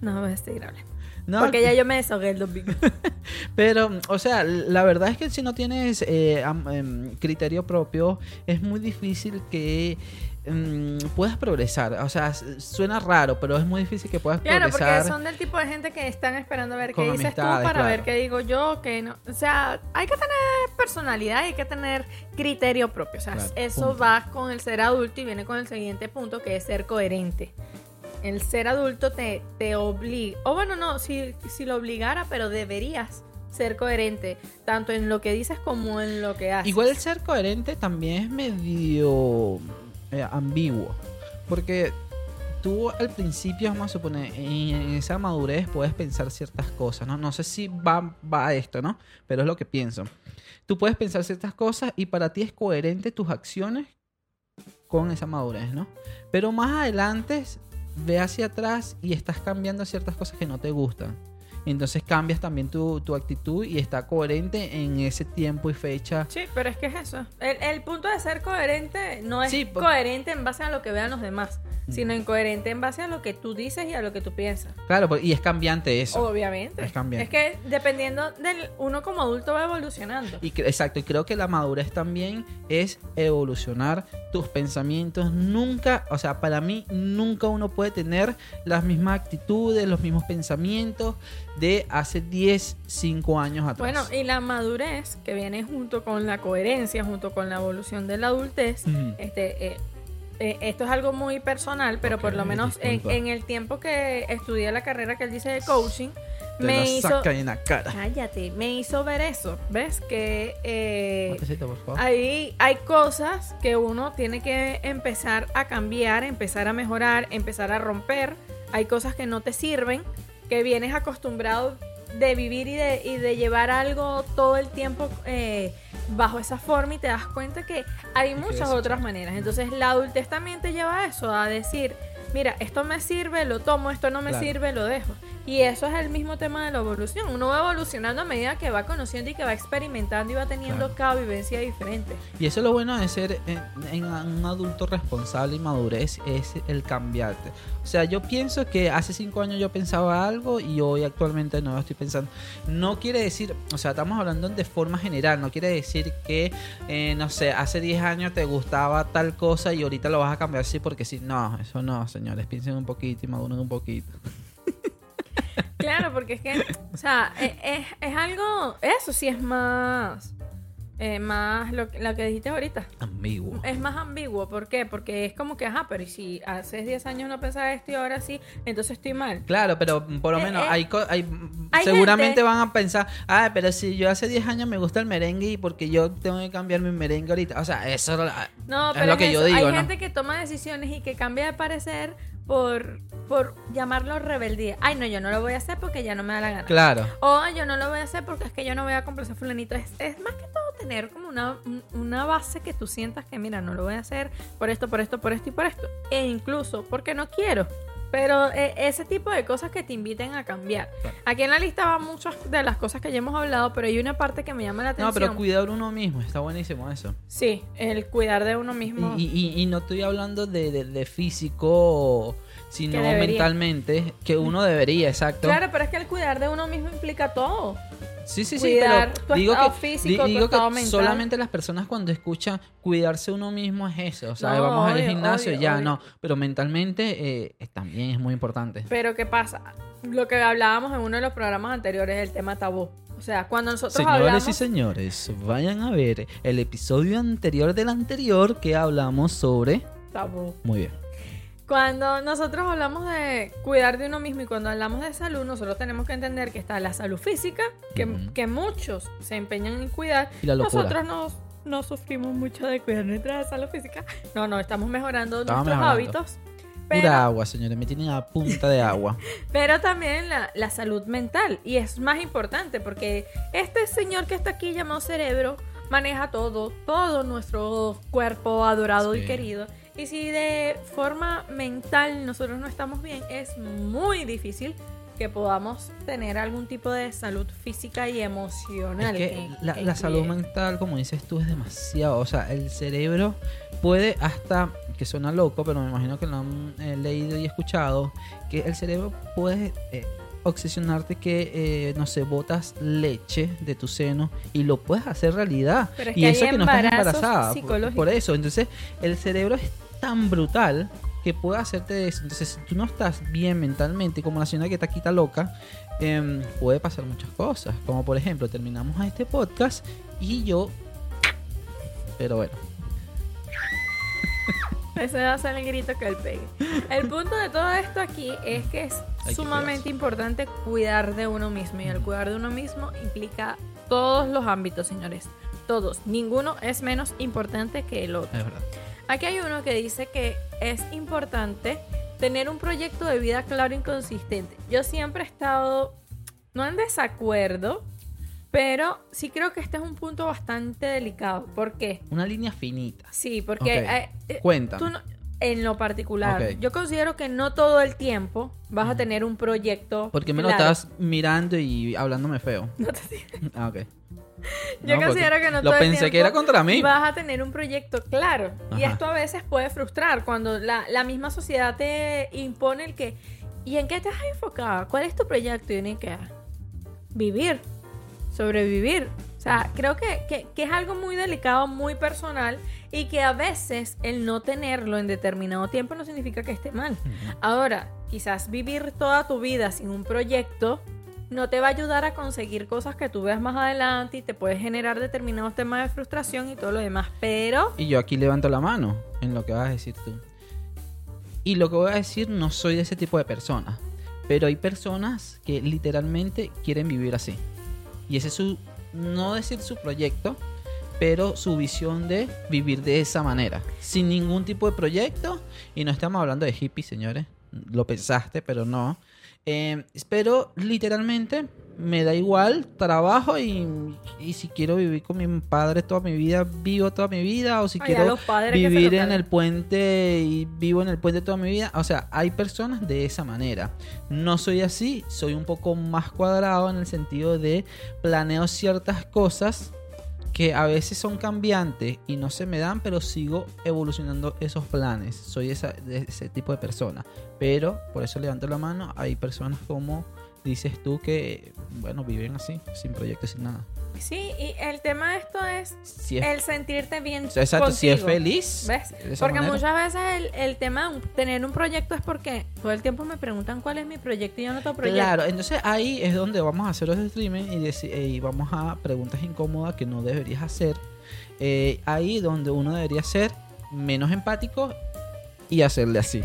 C: No voy a seguir hablando.
D: No,
C: Porque ya yo me desahogué el domingo.
D: Pero, o sea, la verdad es que si no tienes eh, em, criterio propio, es muy difícil que em, puedas progresar. O sea, suena raro, pero es muy difícil que puedas
C: Claro, porque
D: progresar.
C: son del tipo de gente que están esperando a ver qué dices tú para
D: claro.
C: ver qué digo yo, que no. O sea, hay que tener personalidad, hay que tener criterio propio. O sea,
D: Claro,
C: eso
D: punto.
C: va con el ser adulto y viene con el siguiente punto, que es ser coherente. El ser adulto te, te obliga, o bueno, no, si, si lo obligara, pero deberías ser coherente, tanto en lo que dices como en lo que haces.
D: Igual el ser coherente también es medio eh, ambiguo. Porque tú al principio, vamos a suponer, en, esa madurez puedes pensar ciertas cosas, ¿no? No sé si va, va a esto, ¿no? Pero es lo que pienso. Tú puedes pensar ciertas cosas y para ti es coherente tus acciones con esa madurez, ¿no? Pero más adelante ve hacia atrás y estás cambiando ciertas cosas que no te gustan. Entonces cambias también tu, tu actitud y está coherente en ese tiempo y fecha
C: Sí, pero es que es eso. El, el punto de ser coherente no es
D: Sí,
C: coherente en base a lo que vean los demás, sino incoherente en base a lo que tú dices y a lo que tú piensas.
D: Claro, pues, y es cambiante eso.
C: Obviamente.
D: Es cambiante.
C: Es que dependiendo del uno como adulto va evolucionando.
D: Y exacto, y creo que la madurez también es evolucionar tus pensamientos. Nunca, o sea, para mí, nunca uno puede tener las mismas actitudes, los mismos pensamientos de hace 10, 5 años atrás.
C: Bueno, y la madurez que viene junto con la coherencia, junto con la evolución de la adultez, este, eh, eh, esto es algo muy personal, pero por lo menos en, el tiempo que estudié la carrera que él dice de coaching,
D: Te
C: me
D: la
C: hizo...
D: saca en la cara.
C: Cállate, me hizo ver eso. ¿Ves? Que eh,
D: Matecito, por favor.
C: hay, hay cosas que uno tiene que empezar a cambiar, empezar a mejorar, empezar a romper. Hay cosas que no te sirven, que vienes acostumbrado de vivir y de, y de llevar algo todo el tiempo eh, bajo esa forma y te das cuenta que hay muchas otras maneras. Entonces la adultez también te lleva a eso, a decir, mira, esto me sirve, lo tomo, esto no me
D: Claro.
C: sirve, lo dejo. Y eso es el mismo tema de la evolución. Uno va evolucionando a medida que va conociendo y que va experimentando y va teniendo
D: Claro.
C: cada vivencia diferente.
D: Y eso es lo bueno de ser en, en un adulto responsable y madurez, es el cambiarte. O sea, yo pienso que hace cinco años yo pensaba algo y hoy actualmente no lo estoy pensando. No quiere decir, o sea, estamos hablando de forma general, no quiere decir que, eh, no sé, hace 10 años te gustaba tal cosa y ahorita lo vas a cambiar así porque sí. No, eso no, señores, piensen un poquito y maduren un poquito.
C: Claro, porque es que, o sea, e- es, es algo, eso sí es más, eh, más lo, que- dijiste ahorita.
D: Ambiguo.
C: Es más ambiguo, ¿por qué? Porque es como que, ajá, pero ¿y si hace 10 años no pensaba esto y ahora sí, entonces estoy mal.
D: Claro, pero por lo
C: Eh,
D: menos
C: eh,
D: hay, hay-
C: hay
D: seguramente
C: gente-
D: van a pensar, ah, pero si yo hace 10 años me gusta el merengue y porque yo tengo que cambiar mi merengue ahorita. O sea, eso ah,
C: No,
D: es
C: pero
D: lo que yo digo,
C: Hay
D: ¿no?
C: gente que toma decisiones y que cambia de parecer por, por llamarlo rebeldía. Ay, no, yo no lo voy a hacer porque ya no me da la gana.
D: Claro.
C: O "Ay, yo no lo voy a hacer porque es que yo no voy a complacer a fulanito. Es, es más que todo tener como una, un- una base que tú sientas que, mira, no lo voy a hacer por esto, por esto, por esto y por esto. E incluso porque no quiero. Pero eh, ese tipo de cosas que te inviten a cambiar.
D: Claro.
C: Aquí en la lista van muchas de las cosas que ya hemos hablado, pero hay una parte que me llama la atención.
D: No, pero cuidar uno mismo, está buenísimo eso.
C: Sí, el cuidar de uno mismo.
D: Y, y- y no estoy hablando de, de- de físico, sino
C: Que
D: mentalmente, que uno debería, exacto.
C: Claro, pero es que el cuidar de uno mismo implica todo.
D: Sí, sí, sí,
C: cuidar
D: pero
C: tu
D: digo que,
C: físico,
D: di-
C: tu
D: digo que
C: mental.
D: solamente las personas cuando escuchan cuidarse uno mismo es eso. O sea,
C: No,
D: vamos al
C: obvio,
D: gimnasio,
C: obvio,
D: ya
C: obvio.
D: no. Pero mentalmente eh, también es muy importante.
C: Pero ¿qué pasa? Lo que hablábamos en uno de los programas anteriores, el tema tabú. O sea, cuando nosotros
D: Señores
C: hablamos...
D: y señores, vayan a ver el episodio anterior del anterior que hablamos sobre...
C: Tabú.
D: Muy bien.
C: Cuando nosotros hablamos de cuidar de uno mismo y cuando hablamos de salud, nosotros tenemos que entender que está la salud física, que,
D: Ujú.
C: que muchos se empeñan en cuidar.
D: Y la locura.
C: Nosotros no, no sufrimos mucho de cuidar nuestra salud física. No, no, estamos mejorando
D: Estamos
C: nuestros
D: mejorando.
C: hábitos.
D: Pura
C: Pero,
D: agua, señores. Me tienen a punta de agua.
C: pero también la, la salud mental. Y es más importante porque este señor que está aquí llamado cerebro maneja todo, todo nuestro cuerpo adorado y
D: Sí.
C: querido. Y si de forma mental nosotros no estamos bien, es muy difícil que podamos tener algún tipo de salud física y
D: Es
C: emocional.
D: que
C: que-
D: la,
C: que
D: la salud
C: incluye-
D: mental, como dices tú, es demasiado. O sea, el cerebro puede hasta, que suena loco, pero me imagino que lo han eh, leído y escuchado, que el cerebro puede eh, obsesionarte que, eh, no sé, botas leche de tu seno y lo puedes hacer realidad.
C: Pero es
D: y eso que no estás embarazada. por eso, entonces, el cerebro es tan brutal que puede hacerte eso. Entonces, si tú no estás bien mentalmente, como la señora que está está loca, em, puede pasar muchas cosas. Como por ejemplo, terminamos a este podcast y yo. Pero bueno,
C: Ese va a ser el grito que él pegue. El punto de todo esto aquí es que es
D: Hay que
C: sumamente importante cuidar de uno mismo. Y el cuidar de uno mismo implica todos los ámbitos, señores. Todos. Ninguno es menos importante que el otro.
D: es verdad.
C: Aquí hay uno que dice que es importante tener un proyecto de vida claro y consistente. Yo siempre he estado, no en desacuerdo, pero sí creo que este es un punto bastante delicado. ¿Por qué?
D: Una línea finita.
C: Sí, porque eh, eh, no- en lo particular, yo considero que no todo el tiempo vas a tener un proyecto.
D: Porque me lo
C: claro.
D: estás mirando y hablándome feo.
C: No te-
D: Ah, ok.
C: Yo
D: No,
C: considero que no
D: Lo
C: todo el
D: pensé que era contra mí.
C: Vas a tener un proyecto claro. Y esto a veces puede frustrar cuando la, la misma sociedad te impone el que. ¿Y en qué te has enfocado? ¿Cuál es tu proyecto? Y uno que vivir, sobrevivir. O sea, creo que, que- que es algo muy delicado, muy personal y que a veces el no tenerlo en determinado tiempo no significa que esté mal. Ahora, quizás vivir toda tu vida sin un proyecto no te va a ayudar a conseguir cosas que tú veas más adelante y te puede generar determinados temas de frustración y todo lo demás. Pero
D: Y yo aquí levanto la mano en lo que vas a decir tú. Y lo que voy a decir, no soy de ese tipo de personas. Pero hay personas que literalmente quieren vivir así. Y ese es su, no decir su proyecto, pero su visión de vivir de esa manera. Sin ningún tipo de proyecto. Y no estamos hablando de hippies, señores. Lo pensaste, pero no. Eh, pero literalmente me da igual, trabajo y, y si quiero vivir con mi padre toda mi vida, vivo toda mi vida. O si
C: Ay,
D: quiero
C: padres
D: vivir en el puente y vivo en el puente toda mi vida. O sea, hay personas de esa manera. No soy así, soy un poco más cuadrado en el sentido de planeo ciertas cosas que a veces son cambiantes y no se me dan, pero sigo evolucionando esos planes. Soy ese tipo de persona. Pero, por eso levanto la mano, hay personas como dices tú que, bueno, viven así, sin proyectos, sin nada.
C: sí, y el tema de esto es
D: Si es,
C: el sentirte bien.
D: exacto, si es feliz.
C: ¿Ves? Porque
D: manera.
C: muchas veces el, el tema de tener un proyecto es porque todo el tiempo me preguntan cuál es mi proyecto y yo no tengo proyecto.
D: Claro, entonces ahí es donde vamos a hacer los streaming y, deci- eh, y vamos a preguntas incómodas que no deberías hacer. Eh, ahí donde uno debería ser menos empático y hacerle así.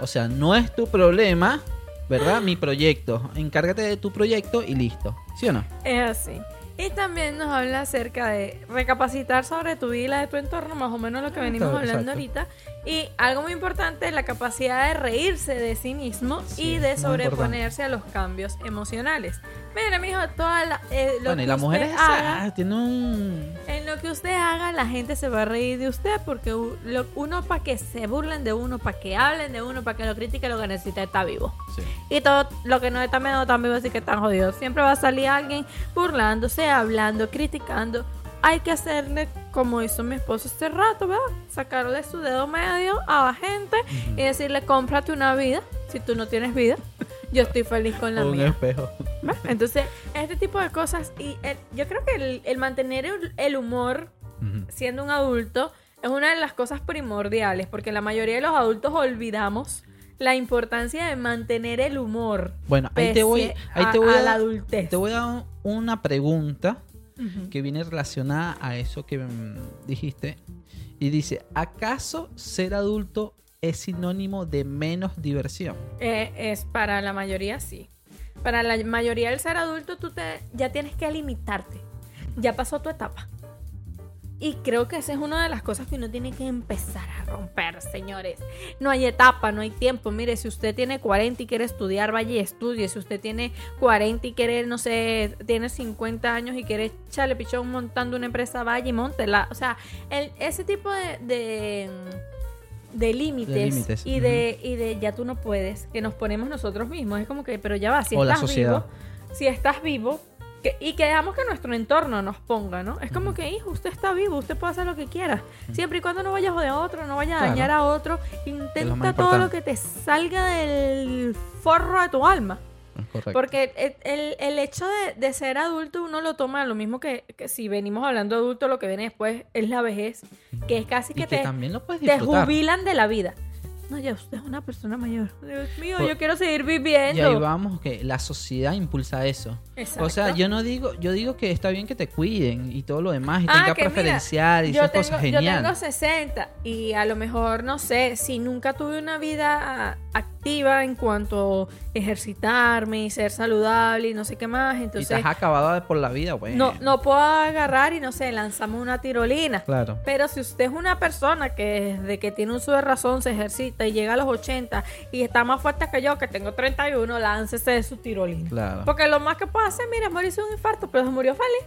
D: O sea, no es tu problema, ¿verdad? Mi proyecto. Encárgate de tu proyecto y listo. ¿Sí o no?
C: Es así. Y también nos habla acerca de recapacitar sobre tu vida y la de tu entorno, más o menos lo que
D: Ah,
C: venimos
D: está-
C: hablando ahorita. Y algo muy importante es la capacidad de reírse de sí mismo
D: Sí,
C: y de sobreponerse a los cambios emocionales. Mira, mijo, toda la, eh, lo
D: bueno,
C: que
D: y la mujer
C: usted
D: es
C: haga,
D: ah, tiene un...
C: en lo que usted haga, la gente se va a reír de usted porque lo- uno para que se burlen de uno, para que hablen de uno, para que lo critiquen, lo que necesita es estar vivo.
D: Sí.
C: Y todo lo que no está menos tan vivo, así que están jodidos. Siempre va a salir alguien burlándose, hablando, criticando. Hay que hacerle como hizo mi esposo este rato, ¿verdad? Sacarle su dedo medio a la gente y decirle, cómprate una vida, si tú no tienes vida. yo estoy feliz con la
D: Un
C: mía.
D: espejo.
C: Entonces, este tipo de cosas, y el- yo creo que el, el mantener el, el humor siendo un adulto es una de las cosas primordiales, porque la mayoría de los adultos olvidamos la importancia de mantener el humor.
D: Bueno, ahí te voy, ahí te
C: a-
D: voy
C: a
D: a,
C: la adultez.
D: te voy a dar una pregunta que viene relacionada a eso que mm, dijiste y dice, ¿acaso ser adulto es sinónimo de menos diversión?
C: Eh, es para la mayoría sí. Para la mayoría del ser adulto tú te ya tienes que limitarte. Ya pasó tu etapa. Y creo que esa es una de las cosas que uno tiene que empezar a romper, señores. No hay etapa, no hay tiempo. Mire, si usted tiene 40 y quiere estudiar, vaya y estudie. Si usted tiene 40 y quiere, no sé, tiene 50 años y quiere echarle pichón montando una empresa, vaya y montela. O sea, el- ese tipo de, de, de límites, y, de, y de ya tú no puedes, que nos ponemos nosotros mismos. Es como que, pero ya va, si
D: O
C: estás vivo, si estás vivo, que- y que dejamos que nuestro entorno nos ponga, ¿no? Es como que, hijo, usted está vivo, used puede hacer lo que quiera. Siempre y cuando no vaya a joder a otro, no vaya a
D: Claro.
C: dañar a otro, intenta todo lo que te salga del forro de tu alma.
D: Correcto.
C: Porque el, el- el hecho de, de ser adulto uno lo toma lo mismo que, que si venimos hablando adulto, lo que viene después es la vejez, que es casi que,
D: que
C: te,
D: también lo puedes
C: te jubilan de la vida. No, ya usted es una persona mayor. Dios mío,
D: Por-
C: yo quiero seguir
D: Y ahí
C: viviendo.
D: vamos que la sociedad impulsa eso.
C: Exacto.
D: O sea, yo no digo, yo digo que está bien que te cuiden y todo lo demás y
C: Ah,
D: tenga
C: que mira,
D: preferencial y
C: yo
D: esas
C: tengo,
D: cosas
C: yo
D: genial.
C: tengo 60 y a lo mejor, no sé, si nunca tuve una vida activa en cuanto a ejercitarme y ser saludable y no sé qué más,
D: y
C: entonces
D: has acabado por la vida, pues.
C: no, no puedo agarrar y no sé, lanzamos una tirolina.
D: Claro.
C: Pero si usted es una persona que desde que tiene uso de razón se ejercita y llega a los 80 y está más fuerte que yo, que tengo 31, láncese de su tirolina.
D: Claro.
C: Porque lo más que puede hacer, mira, morirse de un infarto, pero se murió feliz.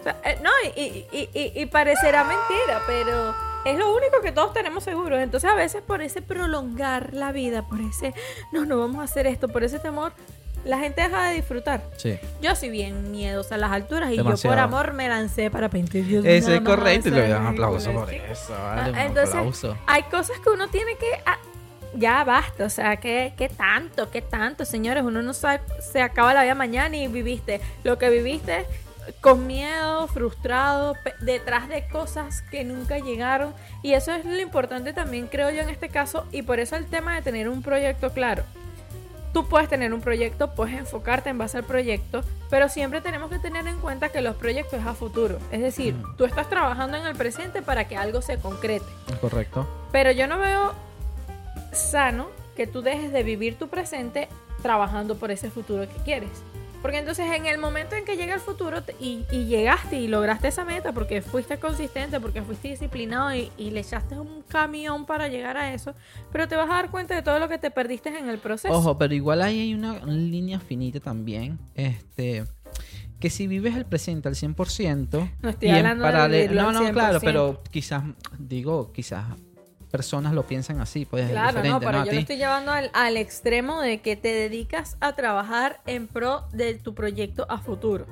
C: O sea, eh, no, y, y- y- y- y parecerá mentira, pero es lo único que todos tenemos seguro. Entonces, a veces por ese prolongar la vida, por ese, no, no vamos a hacer esto, por ese temor, la gente deja de disfrutar.
D: Sí.
C: Yo soy bien miedosa a las alturas y
D: Demasiado.
C: yo por amor me lancé para pintar. Yo
D: Eso es correcto y le un aplauso por eso.
C: Ah,
D: Vale, un
C: Entonces,
D: aplauso.
C: hay cosas que uno tiene que... ah, ya basta, o sea, ¿qué, qué tanto? ¿Qué tanto? Señores, uno no sabe, se acaba la vida mañana y viviste lo que viviste con miedo, frustrado, detrás de cosas que nunca llegaron. Y eso es lo importante también, creo yo, en este caso. Y por eso el tema de tener un proyecto claro. Tú puedes tener un proyecto, puedes enfocarte en base al proyecto, pero siempre tenemos que tener en cuenta que los proyectos es a futuro. Es decir,
D: Ujú.
C: tú estás trabajando en el presente para que algo se concrete.
D: Correcto.
C: Pero yo no veo sano que tú dejes de vivir tu presente trabajando por ese futuro que quieres. Porque entonces en el momento en que llega el futuro y, y llegaste y lograste esa meta porque fuiste consistente, porque fuiste disciplinado y, y le echaste un camión para llegar a eso, pero te vas a dar cuenta de todo lo que te perdiste en el proceso.
D: Ojo, pero igual ahí hay una línea finita también. Este. Que si vives el presente al 100%.
C: No estoy
D: y en
C: hablando de
D: paralelo-
C: vivirlo
D: No, no, claro,
C: 100%.
D: pero quizás, digo, quizás personas lo piensan así, pues es
C: Claro,
D: diferente,
C: no, pero
D: ¿no?
C: Yo lo estoy llevando al, al extremo de que te dedicas a trabajar en pro de tu proyecto a futuro.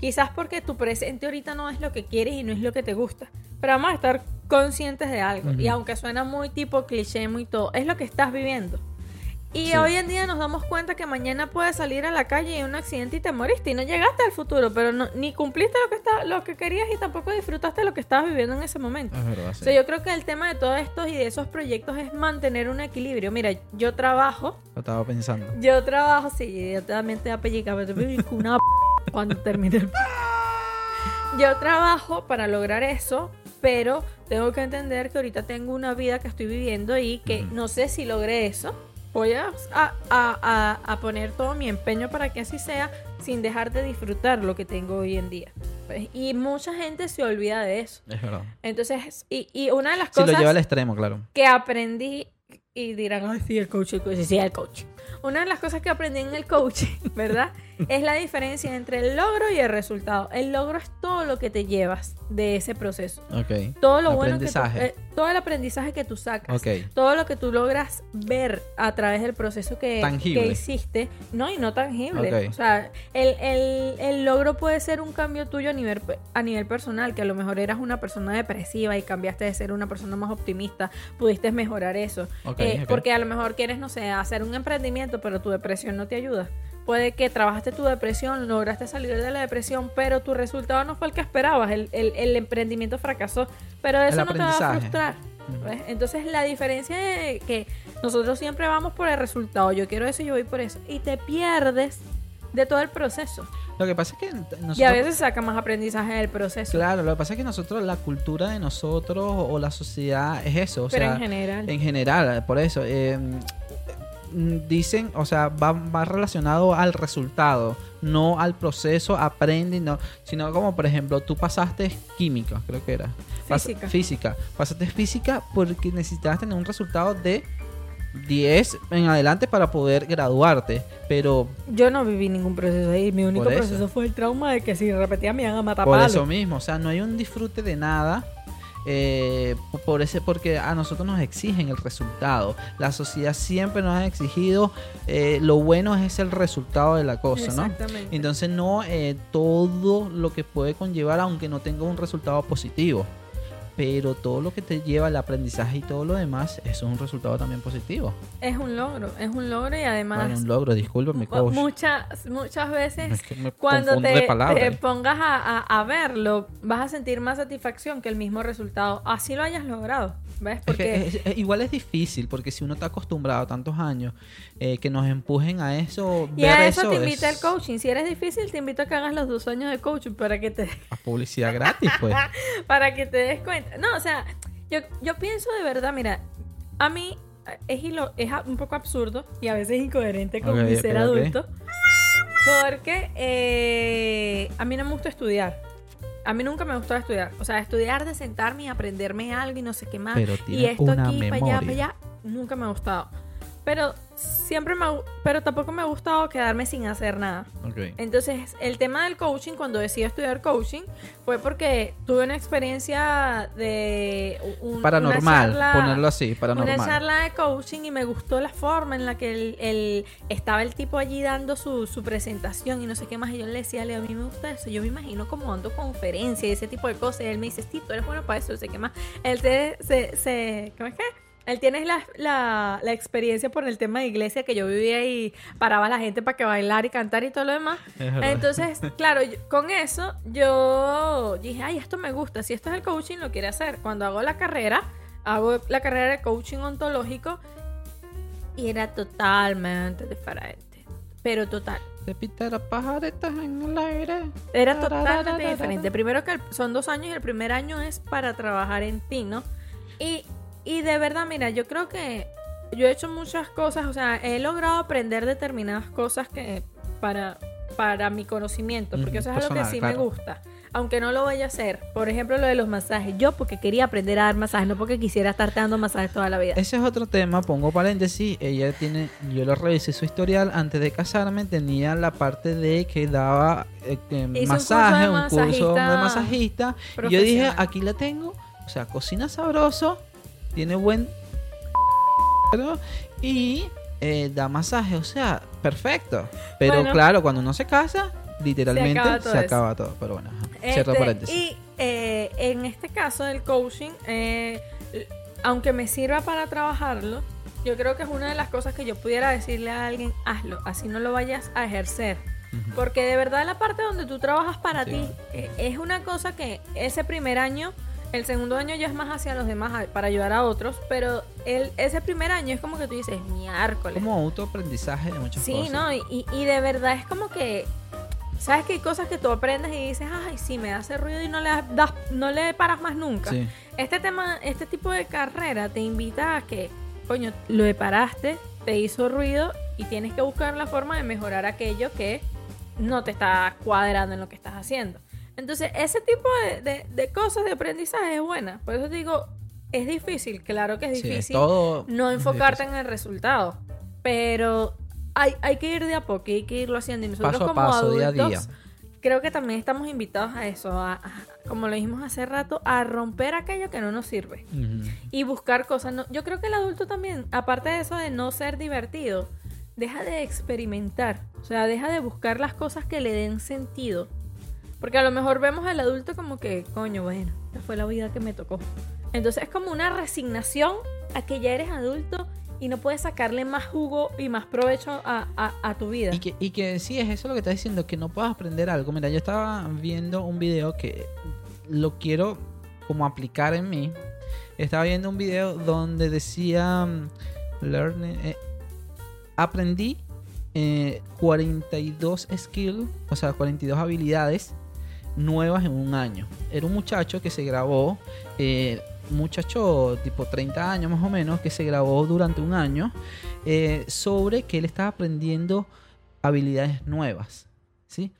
C: Quizás porque tu presente ahorita no es lo que quieres y no es lo que te gusta. Pero vamos a estar conscientes de algo. Y aunque suena muy tipo cliché, muy todo, es lo que estás viviendo. Y
D: Sí.
C: hoy en día nos damos cuenta que mañana puedes salir a la calle y un accidente y te moriste y no llegaste al futuro, pero no, ni cumpliste lo que, está, lo que querías y tampoco disfrutaste lo que estabas viviendo en ese momento.
D: Es verdad, sí.
C: O sea, yo creo que el tema de todos estos y de esos proyectos es mantener un equilibrio. Mira, yo trabajo,
D: Lo estaba pensando.
C: yo trabajo, sí, yo también te voy a pellicar, pero te una p cuando termine el Yo trabajo para lograr eso, pero tengo que entender que ahorita tengo una vida que estoy viviendo y que no sé si logré eso. Voy a, a- a- a- poner todo mi empeño para que así sea, sin dejar de disfrutar lo que tengo hoy en día. Pues, y mucha gente se olvida de eso.
D: Es verdad.
C: Entonces, y, y una de las
D: Si
C: cosas
D: lo lleva al extremo, claro.
C: que aprendí y dirán, ay, sí, el coach, el coach, sí, el coach. Una de las cosas que aprendí en el coaching, ¿verdad? Es la diferencia entre el logro y el resultado. El logro es todo lo que te llevas de ese proceso. Todo lo bueno que tú- eh, todo el aprendizaje que tú sacas, todo lo que tú logras ver a través del proceso que, hiciste, no y no tangible. O sea, el, el- el logro puede ser un cambio tuyo a nivel a nivel personal, que a lo mejor eras una persona depresiva y cambiaste de ser una persona más optimista, pudiste mejorar eso. Eh. Porque a lo mejor quieres, no sé, hacer un emprendimiento, pero tu depresión no te ayuda. Puede que trabajaste tu depresión, lograste salir de la depresión, pero tu resultado no fue el que esperabas. El, el- el emprendimiento fracasó. Pero eso no te va a frustrar. ¿ves? Entonces la diferencia es que nosotros siempre vamos por el resultado. Yo quiero eso y yo voy por eso. Y te pierdes de todo el proceso.
D: Lo que pasa es que nosotros...
C: Y a veces saca más aprendizaje del proceso.
D: Claro, lo que pasa es que nosotros, la cultura de nosotros o la sociedad es eso. O
C: pero
D: sea,
C: en general.
D: En general, por eso. eh, mm, dicen, o sea, va, va relacionado al resultado, no al proceso, aprende, no, sino como por ejemplo, tú pasaste química, creo que era. Pas-
C: Física.
D: física. Pasaste física porque necesitabas tener un resultado de 10 en adelante para poder graduarte, pero
C: Yo no viví ningún proceso ahí. Mi único proceso fue el trauma de que si repetía me iban a matar
D: Por
C: palo.
D: eso mismo, o sea, no hay un disfrute de nada. Eh, por ese porque a nosotros nos exigen el resultado. La sociedad siempre nos ha exigido eh, lo bueno es el resultado de la cosa no
C: Exactamente.
D: entonces no eh, todo lo que puede conllevar aunque no tenga un resultado positivo pero todo lo que te lleva al aprendizaje y todo lo demás eso es un resultado también positivo.
C: Es un logro, es un logro y además
D: Bueno, un logro discúlpame coach.
C: muchas muchas veces
D: Es que me
C: cuando te, te pongas a, a- a verlo vas a sentir más satisfacción que el mismo resultado, así lo hayas logrado, ¿ves?
D: Es que
C: Porque
D: es- igual es difícil porque si uno está acostumbrado tantos años eh, que nos empujen a eso,
C: y
D: ver
C: a eso, te
D: es
C: invita el coaching. Si eres difícil, te invito a que hagas los dos años de coaching para que te
D: a publicidad gratis, pues.
C: para que te des cuenta. No, o sea, yo, yo pienso de verdad, mira, a mí eh, es, hilo- es un poco absurdo y a veces incoherente con
D: Ok,
C: mi ser adulto. Porque eh, a mí no me gusta estudiar. A mí nunca me gustó estudiar. O sea, estudiar de sentarme y aprenderme algo y no sé qué más.
D: Pero
C: y esto
D: una
C: aquí, para allá, para allá, nunca me ha gustado. Pero siempre me pero tampoco me ha gustado quedarme sin hacer nada.
D: Ok.
C: Entonces, el tema del coaching, cuando decidí estudiar coaching, fue porque tuve una experiencia de un, una
D: Paranormal,
C: charla-
D: ponerlo así, paranormal.
C: Una charla de coaching y me gustó la forma en la que el, el- estaba el tipo allí dando su, su presentación y no sé qué más. Y yo le decía, Leo, a mí me gusta eso. Yo me imagino como dando conferencias y ese tipo de cosas. Y él me dice, sí, tú eres bueno para eso, no sé qué más. Él se, se, se- ¿cómo es que? Él tiene la, la, la experiencia por el tema de iglesia que yo vivía y paraba a la gente para que bailar y cantar y todo lo demás. Entonces, claro, yo- con eso yo dije, ay, esto me gusta. Si esto es el coaching, lo quiere hacer. Cuando hago la carrera, hago la carrera de coaching ontológico y era totalmente diferente. Pero total.
D: Te pita las pajaretas en el aire.
C: Era totalmente diferente. Primero que el- son dos años y el primer año es para trabajar en ti, ¿no? Y, y de verdad, mira, yo creo que yo he hecho muchas cosas, o sea, he logrado aprender determinadas cosas que para, para mi conocimiento, porque eso es algo que sí me gusta. Aunque no lo vaya a hacer. Por ejemplo, lo de los masajes. Yo porque quería aprender a dar masajes, no porque quisiera estar dando masajes toda la vida.
D: Ese es otro tema, pongo paréntesis. Ella tiene, yo lo revisé su historial antes de casarme, tenía la parte de que daba eh,
C: un curso
D: masaje,
C: de
D: un curso de
C: masajista
D: masajista. Y yo dije, aquí la tengo. O sea, cocina sabroso, tiene buen y eh, da masaje, o sea, perfecto. Pero
C: Bueno.
D: claro, cuando uno se casa, literalmente
C: acaba
D: se
C: todo
D: acaba todo. Pero bueno.
C: Este,
D: cierro paréntesis.
C: Y eh, en este caso del coaching, eh, aunque me sirva para trabajarlo, yo creo que es una de las cosas que yo pudiera decirle a alguien, hazlo, así no lo vayas a ejercer. Porque de verdad la parte donde tú trabajas para
D: Sí.
C: ti eh, es una cosa que ese primer año, el segundo año ya es más hacia los demás, para ayudar a otros, pero el, ese primer año es como que tú dices, miércoles.
D: Como autoaprendizaje de muchas
C: Sí,
D: cosas.
C: no, y, y- de verdad es como que, ¿sabes que hay cosas que tú aprendes y dices, ay, sí, me hace ruido y no le, das, no le paras más nunca?
D: Sí.
C: Este tema, este tipo de carrera te invita a que, coño, lo paraste, te hizo ruido y tienes que buscar la forma de mejorar aquello que no te está cuadrando en lo que estás haciendo. Entonces, ese tipo de, de- de cosas de aprendizaje es buena. Por eso te digo, es difícil, claro que es
D: Sí,
C: difícil no enfocarte
D: difícil.
C: en el resultado. Pero hay, hay que ir de a poco, y hay que irlo haciendo. Y nosotros
D: Paso
C: como
D: paso, día a
C: adultos,
D: día.
C: creo que también estamos invitados a eso, a, a- como lo dijimos hace rato, a romper aquello que no nos sirve. Y buscar cosas. No- yo creo que el adulto también, aparte de eso de no ser divertido, deja de experimentar. O sea, deja de buscar las cosas que le den sentido. Porque a lo mejor vemos al adulto como que, coño, bueno, esta fue la vida que me tocó. Entonces es como una resignación a que ya eres adulto y no puedes sacarle más jugo y más provecho a, a- tu vida.
D: Y que, y que sí, es eso lo que estás diciendo, que no puedas aprender algo. Mira, yo estaba viendo un video que lo quiero como aplicar en mí. Estaba viendo un video donde decía, mm, learning, eh, aprendí eh, 42 skills, o sea, 42 habilidades nuevas en un año. Era un muchacho que se grabó, eh, muchacho tipo 30 años más o menos, que se grabó durante un año eh, sobre que él estaba aprendiendo habilidades nuevas, ¿sí?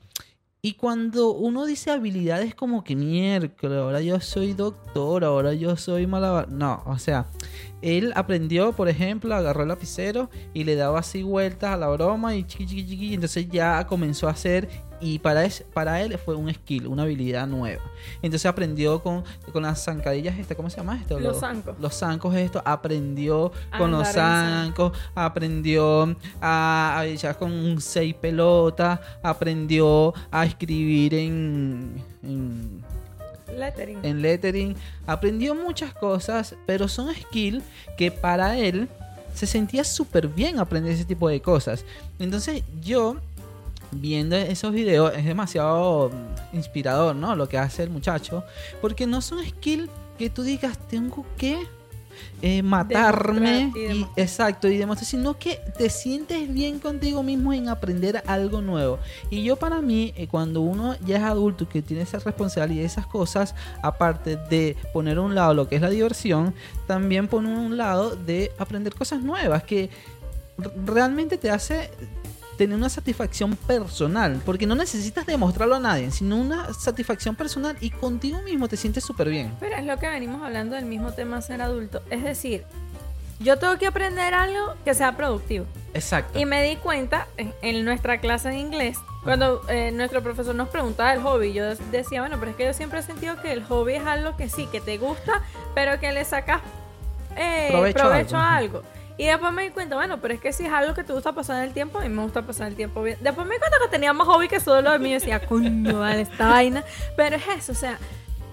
D: Y cuando uno dice habilidades como que miércoles, ahora yo soy doctor, ahora yo soy malabar... No, o sea, él aprendió, por ejemplo, agarró el lapicero y le daba así vueltas a la broma y chiqui, chiqui, chiqui, y entonces ya comenzó a hacer y para, es- para él fue un skill, una habilidad nueva. Entonces aprendió con, con las zancadillas, este, ¿cómo se llama esto?
C: Los zancos.
D: Los zancos, esto, aprendió
C: A
D: con los zancos, aprendió a, a echar con seis pelotas, aprendió a escribir en, en,
C: Lettering.
D: en lettering, aprendió muchas cosas, pero son skills que para él se sentía súper bien aprender ese tipo de cosas. Entonces yo, viendo esos videos, es demasiado mm, inspirador, ¿no? Lo que hace el muchacho, porque no son skills que tú digas, tengo que eh, matarme
C: y
D: exacto y demostrar sino que te sientes bien contigo mismo en aprender algo nuevo. Y yo para mí eh, cuando uno ya es adulto que tiene esa responsabilidad y esas cosas aparte de poner a un lado lo que es la diversión también poner a un lado de aprender cosas nuevas que realmente te hace tener una satisfacción personal, porque no necesitas demostrarlo a nadie, sino una satisfacción personal y contigo mismo te sientes súper bien.
C: Pero es lo que venimos hablando del mismo tema ser adulto. Es decir, yo tengo que aprender algo que sea productivo.
D: Exacto.
C: Y me di cuenta en, en nuestra clase de inglés, cuando eh, nuestro profesor nos preguntaba del hobby, yo decía, bueno, pero es que yo siempre he sentido que el hobby es algo que sí, que te gusta, pero que le sacas eh,
D: Provecho
C: provecho,
D: a
C: a
D: algo.
C: Y después me di cuenta, bueno, pero es que si es algo que te gusta pasar el tiempo, a mí me gusta pasar el tiempo bien. Después me di cuenta que tenía más hobby que solo de mí. Y decía, coño, vale, esta vaina. Pero es eso, o sea,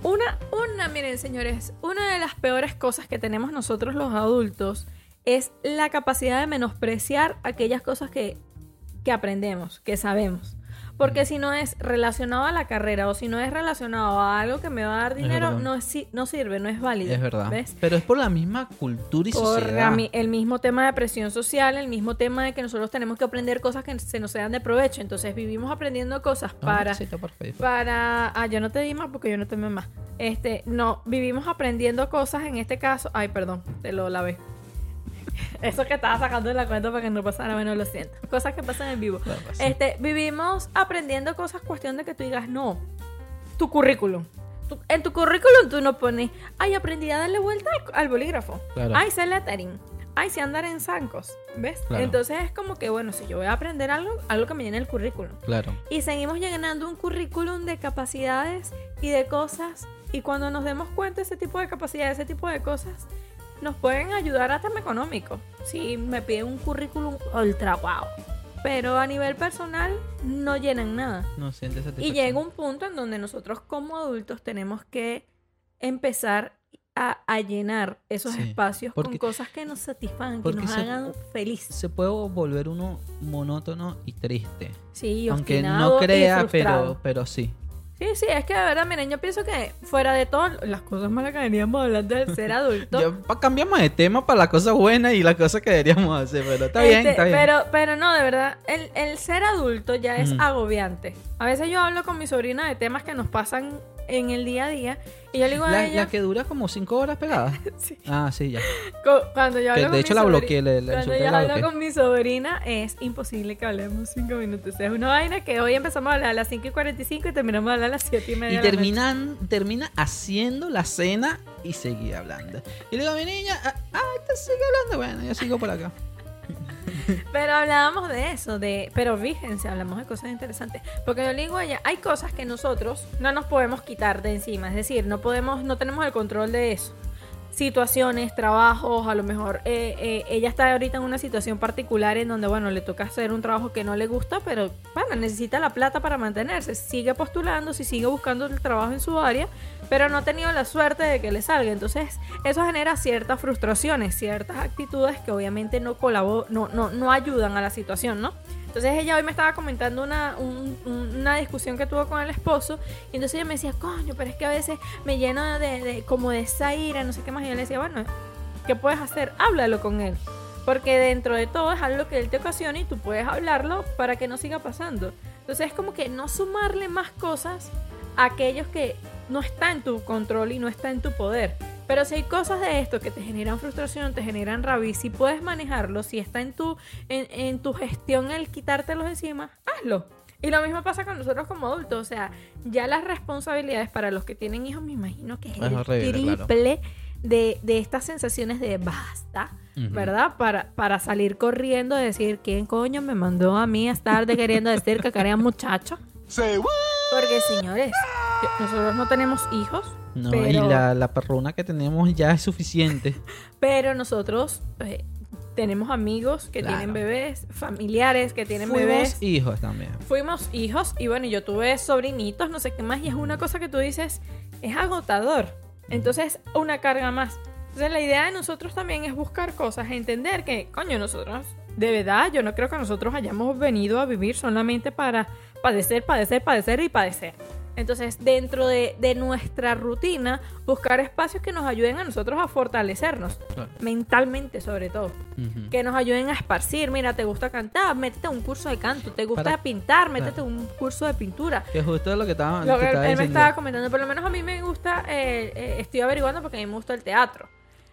C: una, una, miren, señores, una de las peores cosas que tenemos nosotros los adultos es la capacidad de menospreciar aquellas cosas que, que aprendemos, que sabemos. Porque si no es relacionado a la carrera o si no es relacionado a algo que me va a dar dinero, no, es, no sirve, no es válido.
D: Es verdad.
C: ¿Ves?
D: Pero es por la misma cultura y
C: Por
D: sociedad.
C: mí- el mismo tema de presión social, el mismo tema de que nosotros tenemos que aprender cosas que se nos sean de provecho. Entonces vivimos aprendiendo cosas
D: No,
C: para para ah yo no te di más porque yo no tomé más este no vivimos aprendiendo cosas en este caso ay perdón te lo lavé eso que estaba sacando de la cuenta para que no pasara bueno lo siento cosas que pasan en vivo este vivimos aprendiendo cosas cuestión de que tú digas no tu currículum Tu- en tu currículum tú no pones ay aprendí a darle vuelta al, al bolígrafo
D: Claro.
C: ay sé lettering ay sé andar en zancos ves
D: Claro.
C: entonces es como que bueno si yo voy a aprender algo algo que me llene el currículum
D: Claro.
C: y seguimos llenando un currículum de capacidades y de cosas. Y cuando nos demos cuenta ese tipo de capacidades, ese tipo de cosas, nos pueden ayudar a tema económico. Si me piden un currículum ultra wow. Pero a nivel personal no llenan nada.
D: No sientes
C: Y llega un punto en donde nosotros como adultos tenemos que empezar a, a llenar esos
D: Sí,
C: espacios
D: porque-
C: con cosas que nos satisfagan, que nos
D: se-
C: hagan feliz.
D: Se puede volver uno monótono y triste.
C: Sí,
D: Aunque no crea, pero, pero sí.
C: Sí, sí, es que de verdad, miren, yo pienso que fuera de todo, las cosas malas que veníamos hablando del ser adulto.
D: Pa- cambiamos de tema para la cosa buena y la cosa que deberíamos hacer, pero está bien,
C: este,
D: está bien.
C: Pero, pero no, de verdad, el, el ser adulto ya es agobiante. A veces yo hablo con mi sobrina de temas que nos pasan en el día a día y yo le digo a
D: la,
C: ella,
D: la que dura como cinco horas pegada.
C: Sí.
D: Ah, sí, ya.
C: cu- cuando yo hablo
D: Que
C: con
D: de
C: mi
D: hecho la bloqueé, le- le
C: Cuando yo hablo con mi sobrina es imposible que hablemos cinco minutos. Es una vaina que hoy empezamos a hablar a las 5 y 45 y terminamos a hablar a las 7 y media.
D: Y
C: de la noche.
D: terminan, termina haciendo la cena y sigue hablando. Y le digo a mi niña, ah, ah, esta sigue hablando. Bueno, yo sigo por acá.
C: Pero hablábamos de eso, de, pero fíjense, hablamos de cosas interesantes. Porque yo le digo a ella, hay cosas que nosotros no nos podemos quitar de encima, es decir, no podemos, no tenemos el control de eso. Situaciones, trabajos, a lo mejor eh, eh, ella está ahorita en una situación particular en donde, bueno, le toca hacer un trabajo que no le gusta, pero bueno, necesita la plata para mantenerse. Sigue postulando, si sigue buscando el trabajo en su área, pero no ha tenido la suerte de que le salga. Entonces, eso genera ciertas frustraciones, ciertas actitudes que obviamente no, colabo- no, no, no ayudan a la situación, ¿no? Entonces ella hoy me estaba comentando una, un- un- una discusión que tuvo con el esposo y entonces ella me decía, coño, pero es que a veces me lleno de, de- como de esa ira, no sé qué más. Y yo le decía, bueno, ¿qué puedes hacer? Háblalo con él. Porque dentro de todo es algo que él te ocasiona y tú puedes hablarlo para que no siga pasando. Entonces es como que no sumarle más cosas a aquellos que no está en tu control y no está en tu poder. Pero si hay cosas de esto que te generan frustración, te generan rabia, y si puedes manejarlo, si está en tu, en, en tu gestión el quitártelos encima, hazlo. Y lo mismo pasa con nosotros como adultos. O sea, ya las responsabilidades para los que tienen hijos, me imagino que es,
D: Es
C: el
D: horrible, claro.
C: triple de, de estas sensaciones de basta. ¿verdad? Para, para salir corriendo y decir, ¿quién coño me mandó a mí a estar de queriendo decir que quería muchacho? Porque, señores, nosotros no tenemos hijos,
D: No,
C: pero,
D: y la, la perruna que tenemos ya es suficiente.
C: pero nosotros eh, tenemos amigos que
D: Claro.
C: tienen bebés, familiares que tienen
D: Fuimos
C: bebés.
D: hijos también.
C: Fuimos hijos y bueno, yo tuve sobrinitos, no sé qué más, y es una cosa que tú dices, es agotador. Entonces, una carga más. Entonces, la idea de nosotros también es buscar cosas, entender que, coño, nosotros, de verdad, yo no creo que nosotros hayamos venido a vivir solamente para padecer, padecer, padecer y padecer. Entonces, dentro de, de nuestra rutina, buscar espacios que nos ayuden a nosotros a fortalecernos,
D: Claro.
C: mentalmente sobre todo que nos ayuden a esparcir. Mira, te gusta cantar, métete a un curso de canto. Te gusta
D: Para-
C: pintar, métete
D: Claro.
C: a un curso de pintura.
D: Que justo lo que estaba,
C: Lo que él,
D: estaba
C: él me estaba comentando, por lo menos a mí me gusta, eh, eh, estoy averiguando porque a mí me gusta el teatro.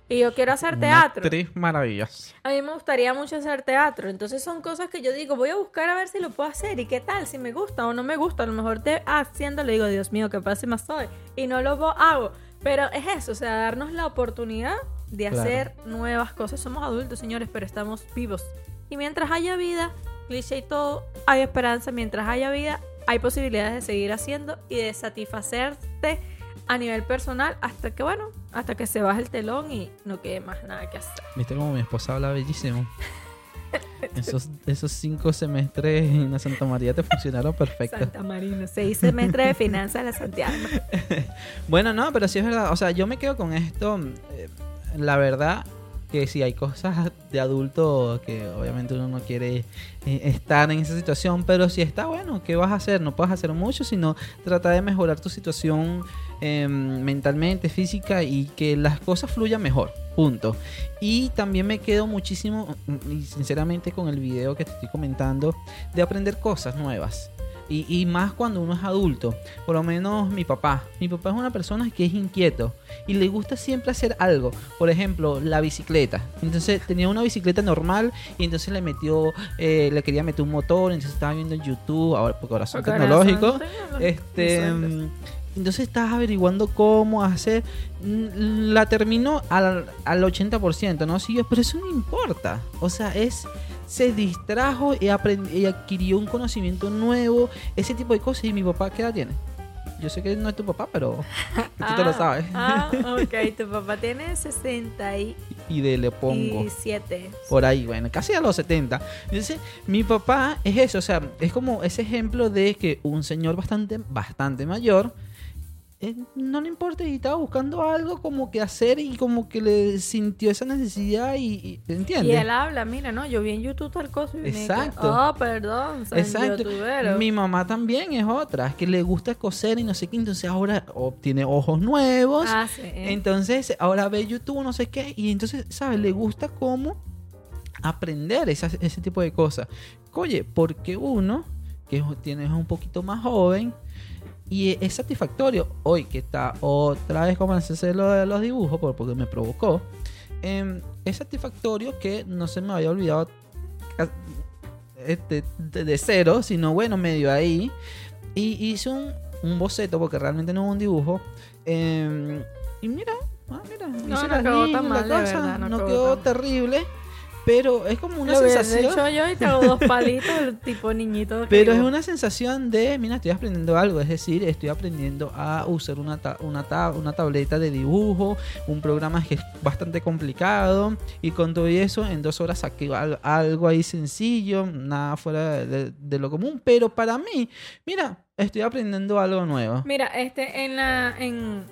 C: Y yo quiero hacer
D: Una
C: teatro.
D: actriz maravillosa.
C: A mí me gustaría mucho hacer teatro. Entonces son cosas que yo digo, voy a buscar a ver si lo puedo hacer y qué tal, si me gusta o no me gusta. A lo mejor te haciéndolo digo, Dios mío, qué pase soy. Y no lo hago. Pero es eso, o sea, darnos la oportunidad de
D: Claro.
C: hacer nuevas cosas. Somos adultos, señores, pero estamos vivos. Y mientras haya vida, cliché y todo, hay esperanza. Mientras haya vida, hay posibilidades de seguir haciendo y de satisfacerte a nivel personal hasta que, bueno, hasta que se baje el telón y no quede más nada que hacer.
D: ¿Viste cómo mi esposa habla bellísimo? Esos, esos cinco semestres en la Santa María te funcionaron perfecto.
C: Santa Marina, seis semestres de finanzas de la Santiago.
D: Bueno, no, pero sí es verdad. O sea, yo me quedo con esto. eh, la verdad que sí hay cosas de adulto que obviamente uno no quiere eh, estar en esa situación, pero si está bueno, ¿qué vas a hacer? No puedes hacer mucho, sino tratar de mejorar tu situación eh, mentalmente, física y que las cosas fluyan mejor. Punto. Y también me quedo muchísimo, y sinceramente, con el video que te estoy comentando, de aprender cosas nuevas. Y, y más cuando uno es adulto. Por lo menos mi papá. Mi papá es una persona que es inquieto y le gusta siempre hacer algo. Por ejemplo, la bicicleta. Entonces tenía una bicicleta normal y entonces le metió, eh, le quería meter un motor. Entonces estaba viendo en YouTube, ahora porque ahora son tecnológicos. Este, entonces estás averiguando cómo hacer. Mm, La terminó al, al 80%, ¿no? Siguió, pero eso no importa. O sea, es. Se distrajo y, y adquirió un conocimiento nuevo, ese tipo de cosas. ¿Y mi papá qué edad tiene? Yo sé que no es tu papá, pero tú te lo
C: Ah,
D: sabes.
C: Ah, ok. Tu papá tiene 67.
D: y de le pongo. por ahí, bueno, casi a los 70. Entonces, mi papá es eso, o sea, es como ese ejemplo de que un señor bastante, bastante mayor, no le importa y estaba buscando algo como que hacer y como que le sintió esa necesidad y, y-
C: Y él habla, mira, no, yo vi en YouTube tal cosa y me quedé,
D: Exacto.
C: Oh, perdón, soy
D: Exacto.
C: youtubero.
D: Mi mamá también es otra, que le gusta coser y no sé qué, entonces ahora obtiene ojos nuevos.
C: Ah, sí.
D: Entonces, ahora ve YouTube, no sé qué, y entonces, ¿sabes? Le gusta cómo aprender esas- ese tipo de cosas. Oye, porque uno, que es- tiene es un poquito más joven, y es satisfactorio, hoy que está otra vez hacer lo de los dibujos, por- porque me provocó, em, es satisfactorio que no se me había olvidado este, de, cero, sino bueno, medio ahí. Y hice un, un boceto, porque realmente no es un dibujo. em, y mira, ah, mira,
C: No, no quedó tan mal, de
D: cosa,
C: verdad, no
D: no
C: quedó
D: quedó
C: tan-
D: terrible. Pero es como una
C: Lo
D: sensación.
C: hecho yo y te hago dos palitos, el tipo niñito.
D: Pero es una sensación de, mira, estoy aprendiendo algo, es decir, estoy aprendiendo a usar una, ta- una, ta- una tableta de dibujo, un programa que es bastante complicado y con todo eso en dos horas saqué al- algo ahí sencillo, nada fuera de, de lo común, pero para mí, mira, estoy aprendiendo algo nuevo.
C: Mira, este, en la. En,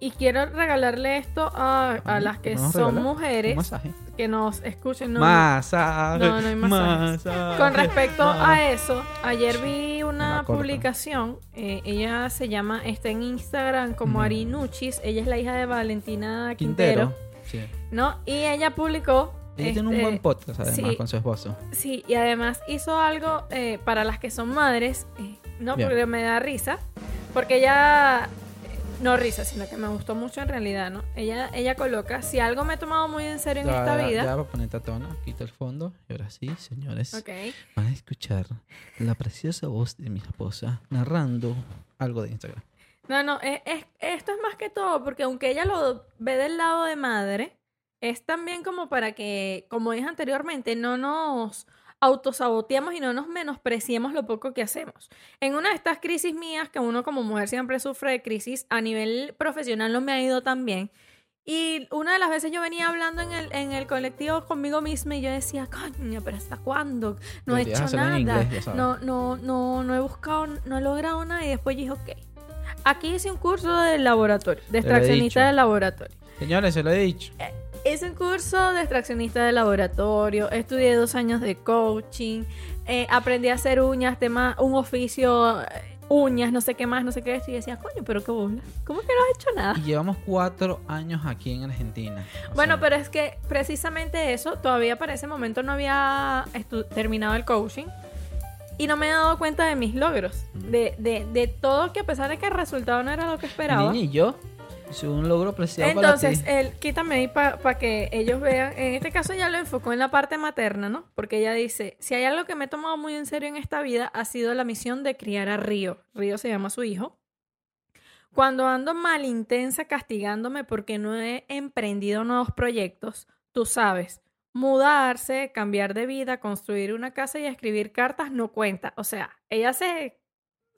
C: y quiero regalarle esto a, a las que
D: ¿Vamos a
C: son
D: regalar?
C: mujeres que nos escuchen. No,
D: masaje.
C: no, no hay masajes.
D: masaje,
C: Con respecto
D: masaje.
C: a eso, ayer vi
D: Una
C: publicación. eh, ella se llama, está en Instagram como
D: Ujú.
C: Arinuchis. Ella es la hija de Valentina Quintero,
D: Quintero. Sí.
C: ¿no? Y ella publicó.
D: Ella tiene un
C: este,
D: buen podcast además
C: sí.
D: con su esposo.
C: Sí, y además hizo algo eh, para las que son madres, eh, no
D: Bien.
C: porque me da risa, porque ella, no risa, sino que me gustó mucho en realidad, ¿no? Ella, ella coloca, si algo me he tomado muy en serio en
D: Ya,
C: esta
D: ya,
C: vida,
D: Ya, a ponerte a tono, quita el fondo. Y ahora sí, señores.
C: ok,
D: Van a escuchar la preciosa voz de mi esposa narrando algo de Instagram.
C: no, no, es, es- esto es más que todo, porque aunque ella lo ve del lado de madre, es también como para que, como dije anteriormente, no nos autosaboteemos y no nos menospreciemos lo poco que hacemos. En una de estas crisis mías, que uno como mujer siempre sufre de crisis, a nivel profesional no me ha ido tan bien. Y una de las veces yo venía hablando en el, en el colectivo conmigo misma y yo decía, coño, pero ¿hasta cuándo? No he hecho nada.
D: inglés,
C: no, no, no, no he buscado, no he logrado nada. Y después dije, ok. Aquí hice un curso de laboratorio, de extraccionista de laboratorio.
D: Señores, se lo he dicho.
C: Hice un curso de extraccionista de laboratorio, estudié dos años de coaching, eh, aprendí a hacer uñas, tema, un oficio, eh, uñas, no sé qué más, no sé qué esto. Y decía, coño, pero qué bola. ¿Cómo que no has hecho nada?
D: Y llevamos cuatro años aquí en Argentina.
C: Bueno,
D: sea,
C: pero es que precisamente eso, todavía para ese momento no había terminado el coaching y no me he dado cuenta de mis logros, de, de, de todo que a pesar de que el resultado no era lo que esperaba.
D: Y yo, es un logro preciado
C: Entonces, él, quítame ahí para que ellos vean. En este caso ya lo enfocó en la parte materna, ¿no? Porque ella dice, si hay algo que me he tomado muy en serio en esta vida, ha sido la misión de criar a Río. Río se llama su hijo. Cuando ando mal intensa castigándome porque no he emprendido nuevos proyectos, tú sabes, mudarse, cambiar de vida, construir una casa y escribir cartas no cuenta. O sea, ella se,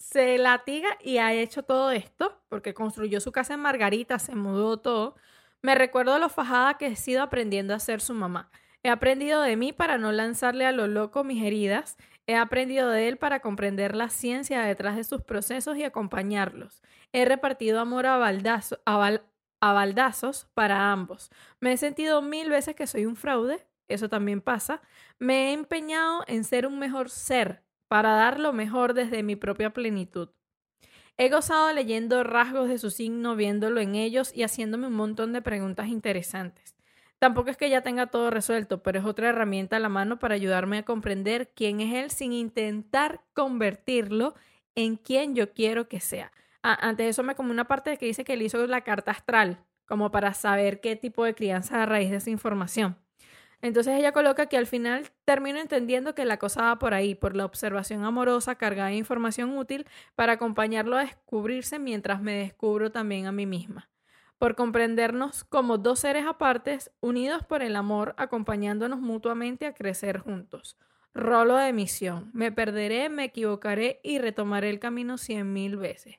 C: se latiga y ha hecho todo esto porque construyó su casa en Margarita, se mudó todo. Me recuerdo lo fajada que he sido aprendiendo a ser su mamá. He aprendido de mí para no lanzarle a lo loco mis heridas. He aprendido de él para comprender la ciencia detrás de sus procesos y acompañarlos. He repartido amor a, baldazo- a bal- a baldazos para ambos. Me he sentido mil veces que soy un fraude, eso también pasa. Me he empeñado en ser un mejor ser para dar lo mejor desde mi propia plenitud. He gozado leyendo rasgos de su signo, viéndolo en ellos y haciéndome un montón de preguntas interesantes. Tampoco es que ya tenga todo resuelto, pero es otra herramienta a la mano para ayudarme a comprender quién es él sin intentar convertirlo en quien yo quiero que sea. Antes de eso me como una parte que dice que él hizo la carta astral, como para saber qué tipo de crianza a raíz de esa información. Entonces ella coloca que al final termino entendiendo que la cosa va por ahí, por la observación amorosa cargada de información útil para acompañarlo a descubrirse mientras me descubro también a mí misma. Por comprendernos como dos seres apartes, unidos por el amor, acompañándonos mutuamente a crecer juntos. Rolo de misión. Me perderé, me equivocaré y retomaré el camino cien mil veces.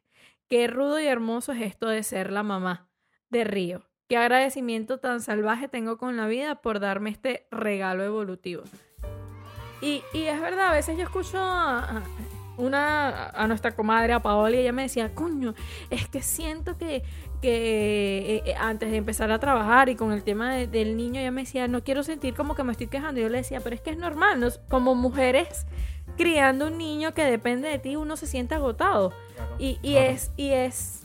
C: Qué rudo y hermoso es esto de ser la mamá de Río. Qué agradecimiento tan salvaje tengo con la vida por darme este regalo evolutivo. Y, y es verdad, a veces yo escucho a, una, a nuestra comadre, a Paola, y ella me decía, coño, es que siento que, que eh, eh, antes de empezar a trabajar y con el tema de- del niño, ella me decía, no quiero sentir como que me estoy quejando. Y yo le decía, pero es que es normal, ¿no? como mujeres criando un niño que depende de ti, uno se siente agotado. Y, y
D: Claro.
C: es, y es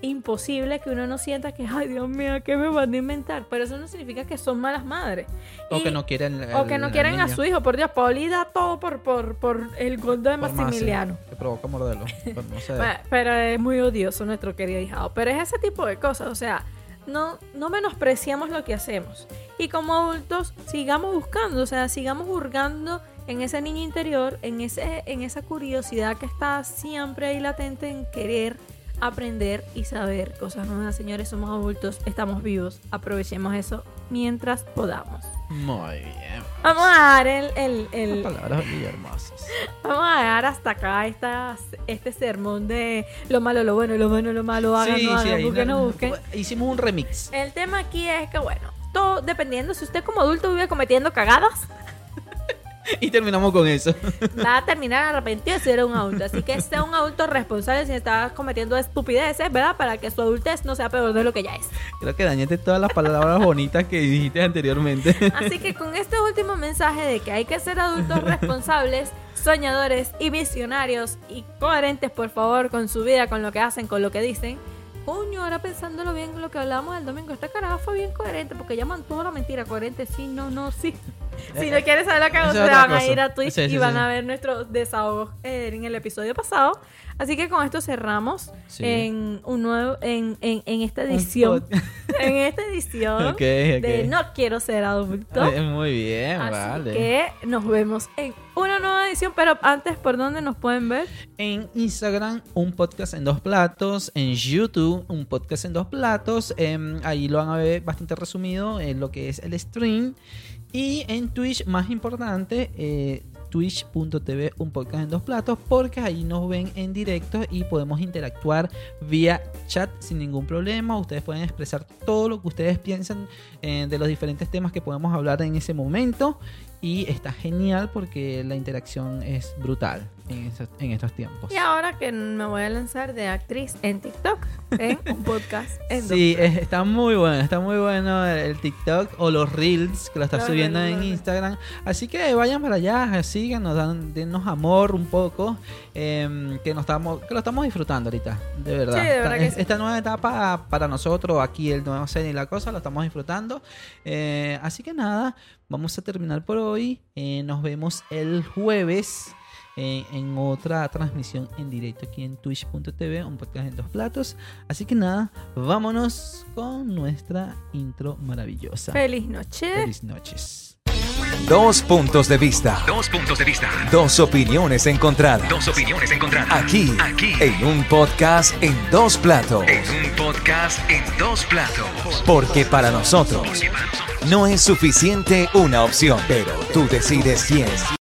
C: imposible que uno no sienta que, ay Dios mío, ¿qué me van a inventar? Pero eso no significa que son malas madres.
D: O
C: Y-
D: que no quieren.
C: o que no quieren a su hijo, por Dios, Pauli da todo por, por, por el gol de Maximiliano.
D: Que provoca morderlo. pero no sé.
C: Pe- Pero es muy odioso nuestro querido hijado. Pero es ese tipo de cosas, o sea, no, no menospreciamos lo que hacemos. Y como adultos, sigamos buscando, o sea, sigamos hurgando en ese niño interior, en, ese, en esa curiosidad que está siempre ahí latente en querer aprender y saber cosas nuevas. Señores, somos adultos, estamos vivos, aprovechemos eso mientras podamos.
D: Muy bien.
C: Vamos a dar el, el, el-
D: Palabras muy hermosas.
C: vamos a dejar hasta acá esta, este sermón de lo malo, lo bueno, lo bueno, lo malo, hagan, no hagan,
D: ahí
C: busquen,
D: no-
C: no busquen.
D: Hicimos un remix.
C: El tema aquí es que, bueno, todo dependiendo, si usted como adulto vive cometiendo cagadas,
D: Y terminamos con eso.
C: va a terminar arrepentido de ser un adulto. Así que sea un adulto responsable si está cometiendo estupideces, ¿verdad? Para que su adultez no sea peor de lo que ya es.
D: Creo que dañaste todas las palabras bonitas que dijiste anteriormente.
C: Así que con este último mensaje de que hay que ser adultos responsables, soñadores y visionarios y coherentes, por favor, con su vida, con lo que hacen, con lo que dicen. Coño, ahora pensándolo bien, lo que hablábamos el domingo, esta caraja fue bien coherente porque ya mantuvo la mentira coherente. Sí, no, no, sí. Si no quieres saber lo que hago, se van a
D: cosa.
C: ir a Twitch
D: Sí, sí,
C: y van
D: sí.
C: a ver nuestros desahogos eh, en el episodio pasado. Así que con esto cerramos en un nuevo, en, en, en esta edición, en esta edición
D: Ok, ok.
C: de No quiero ser adulto.
D: Eh, Muy bien,
C: Así
D: vale.
C: que nos vemos en una nueva edición, pero antes, ¿por dónde nos pueden ver?
D: En Instagram, un podcast en dos platos. En YouTube, un podcast en dos platos. Em, ahí lo van a ver bastante resumido en lo que es el stream. Y en Twitch, más importante, eh, twitch.tv, un podcast en dos platos, porque ahí nos ven en directo y podemos interactuar vía chat sin ningún problema. Ustedes pueden expresar todo lo que ustedes piensan eh, de los diferentes temas que podemos hablar en ese momento. Y está genial porque la interacción es brutal en, esos- en estos tiempos.
C: Y ahora que me voy a lanzar de actriz en TikTok, en un podcast en
D: Sí, es- está muy bueno, está muy bueno el, TikTok o los Reels que lo estás
C: Los
D: subiendo en Instagram. Así que vayan para allá, síganos, dan, denos amor un poco, em, que, nos estamos, que lo estamos disfrando ahorita, de verdad.
C: Sí, de verdad
D: esta,
C: que sí.
D: esta nueva etapa para nosotros, aquí el nuevo serie y la cosa, lo estamos disfrutando. Eh, así que nada, vamos a terminar por hoy. Eh, nos vemos el jueves. En otra transmisión en directo aquí en twitch.tv, un podcast en dos platos. Así que nada, vámonos con nuestra intro maravillosa.
C: Feliz noche.
D: Feliz noches.
A: Dos puntos de vista.
B: Dos puntos de vista.
A: Dos opiniones encontradas.
B: Dos opiniones encontradas.
A: Aquí,
B: Aquí.
A: en un podcast en dos platos.
B: En un podcast en dos platos.
A: Porque para nosotros
B: Porque para nosotros
A: no es suficiente una opción, pero tú decides quién.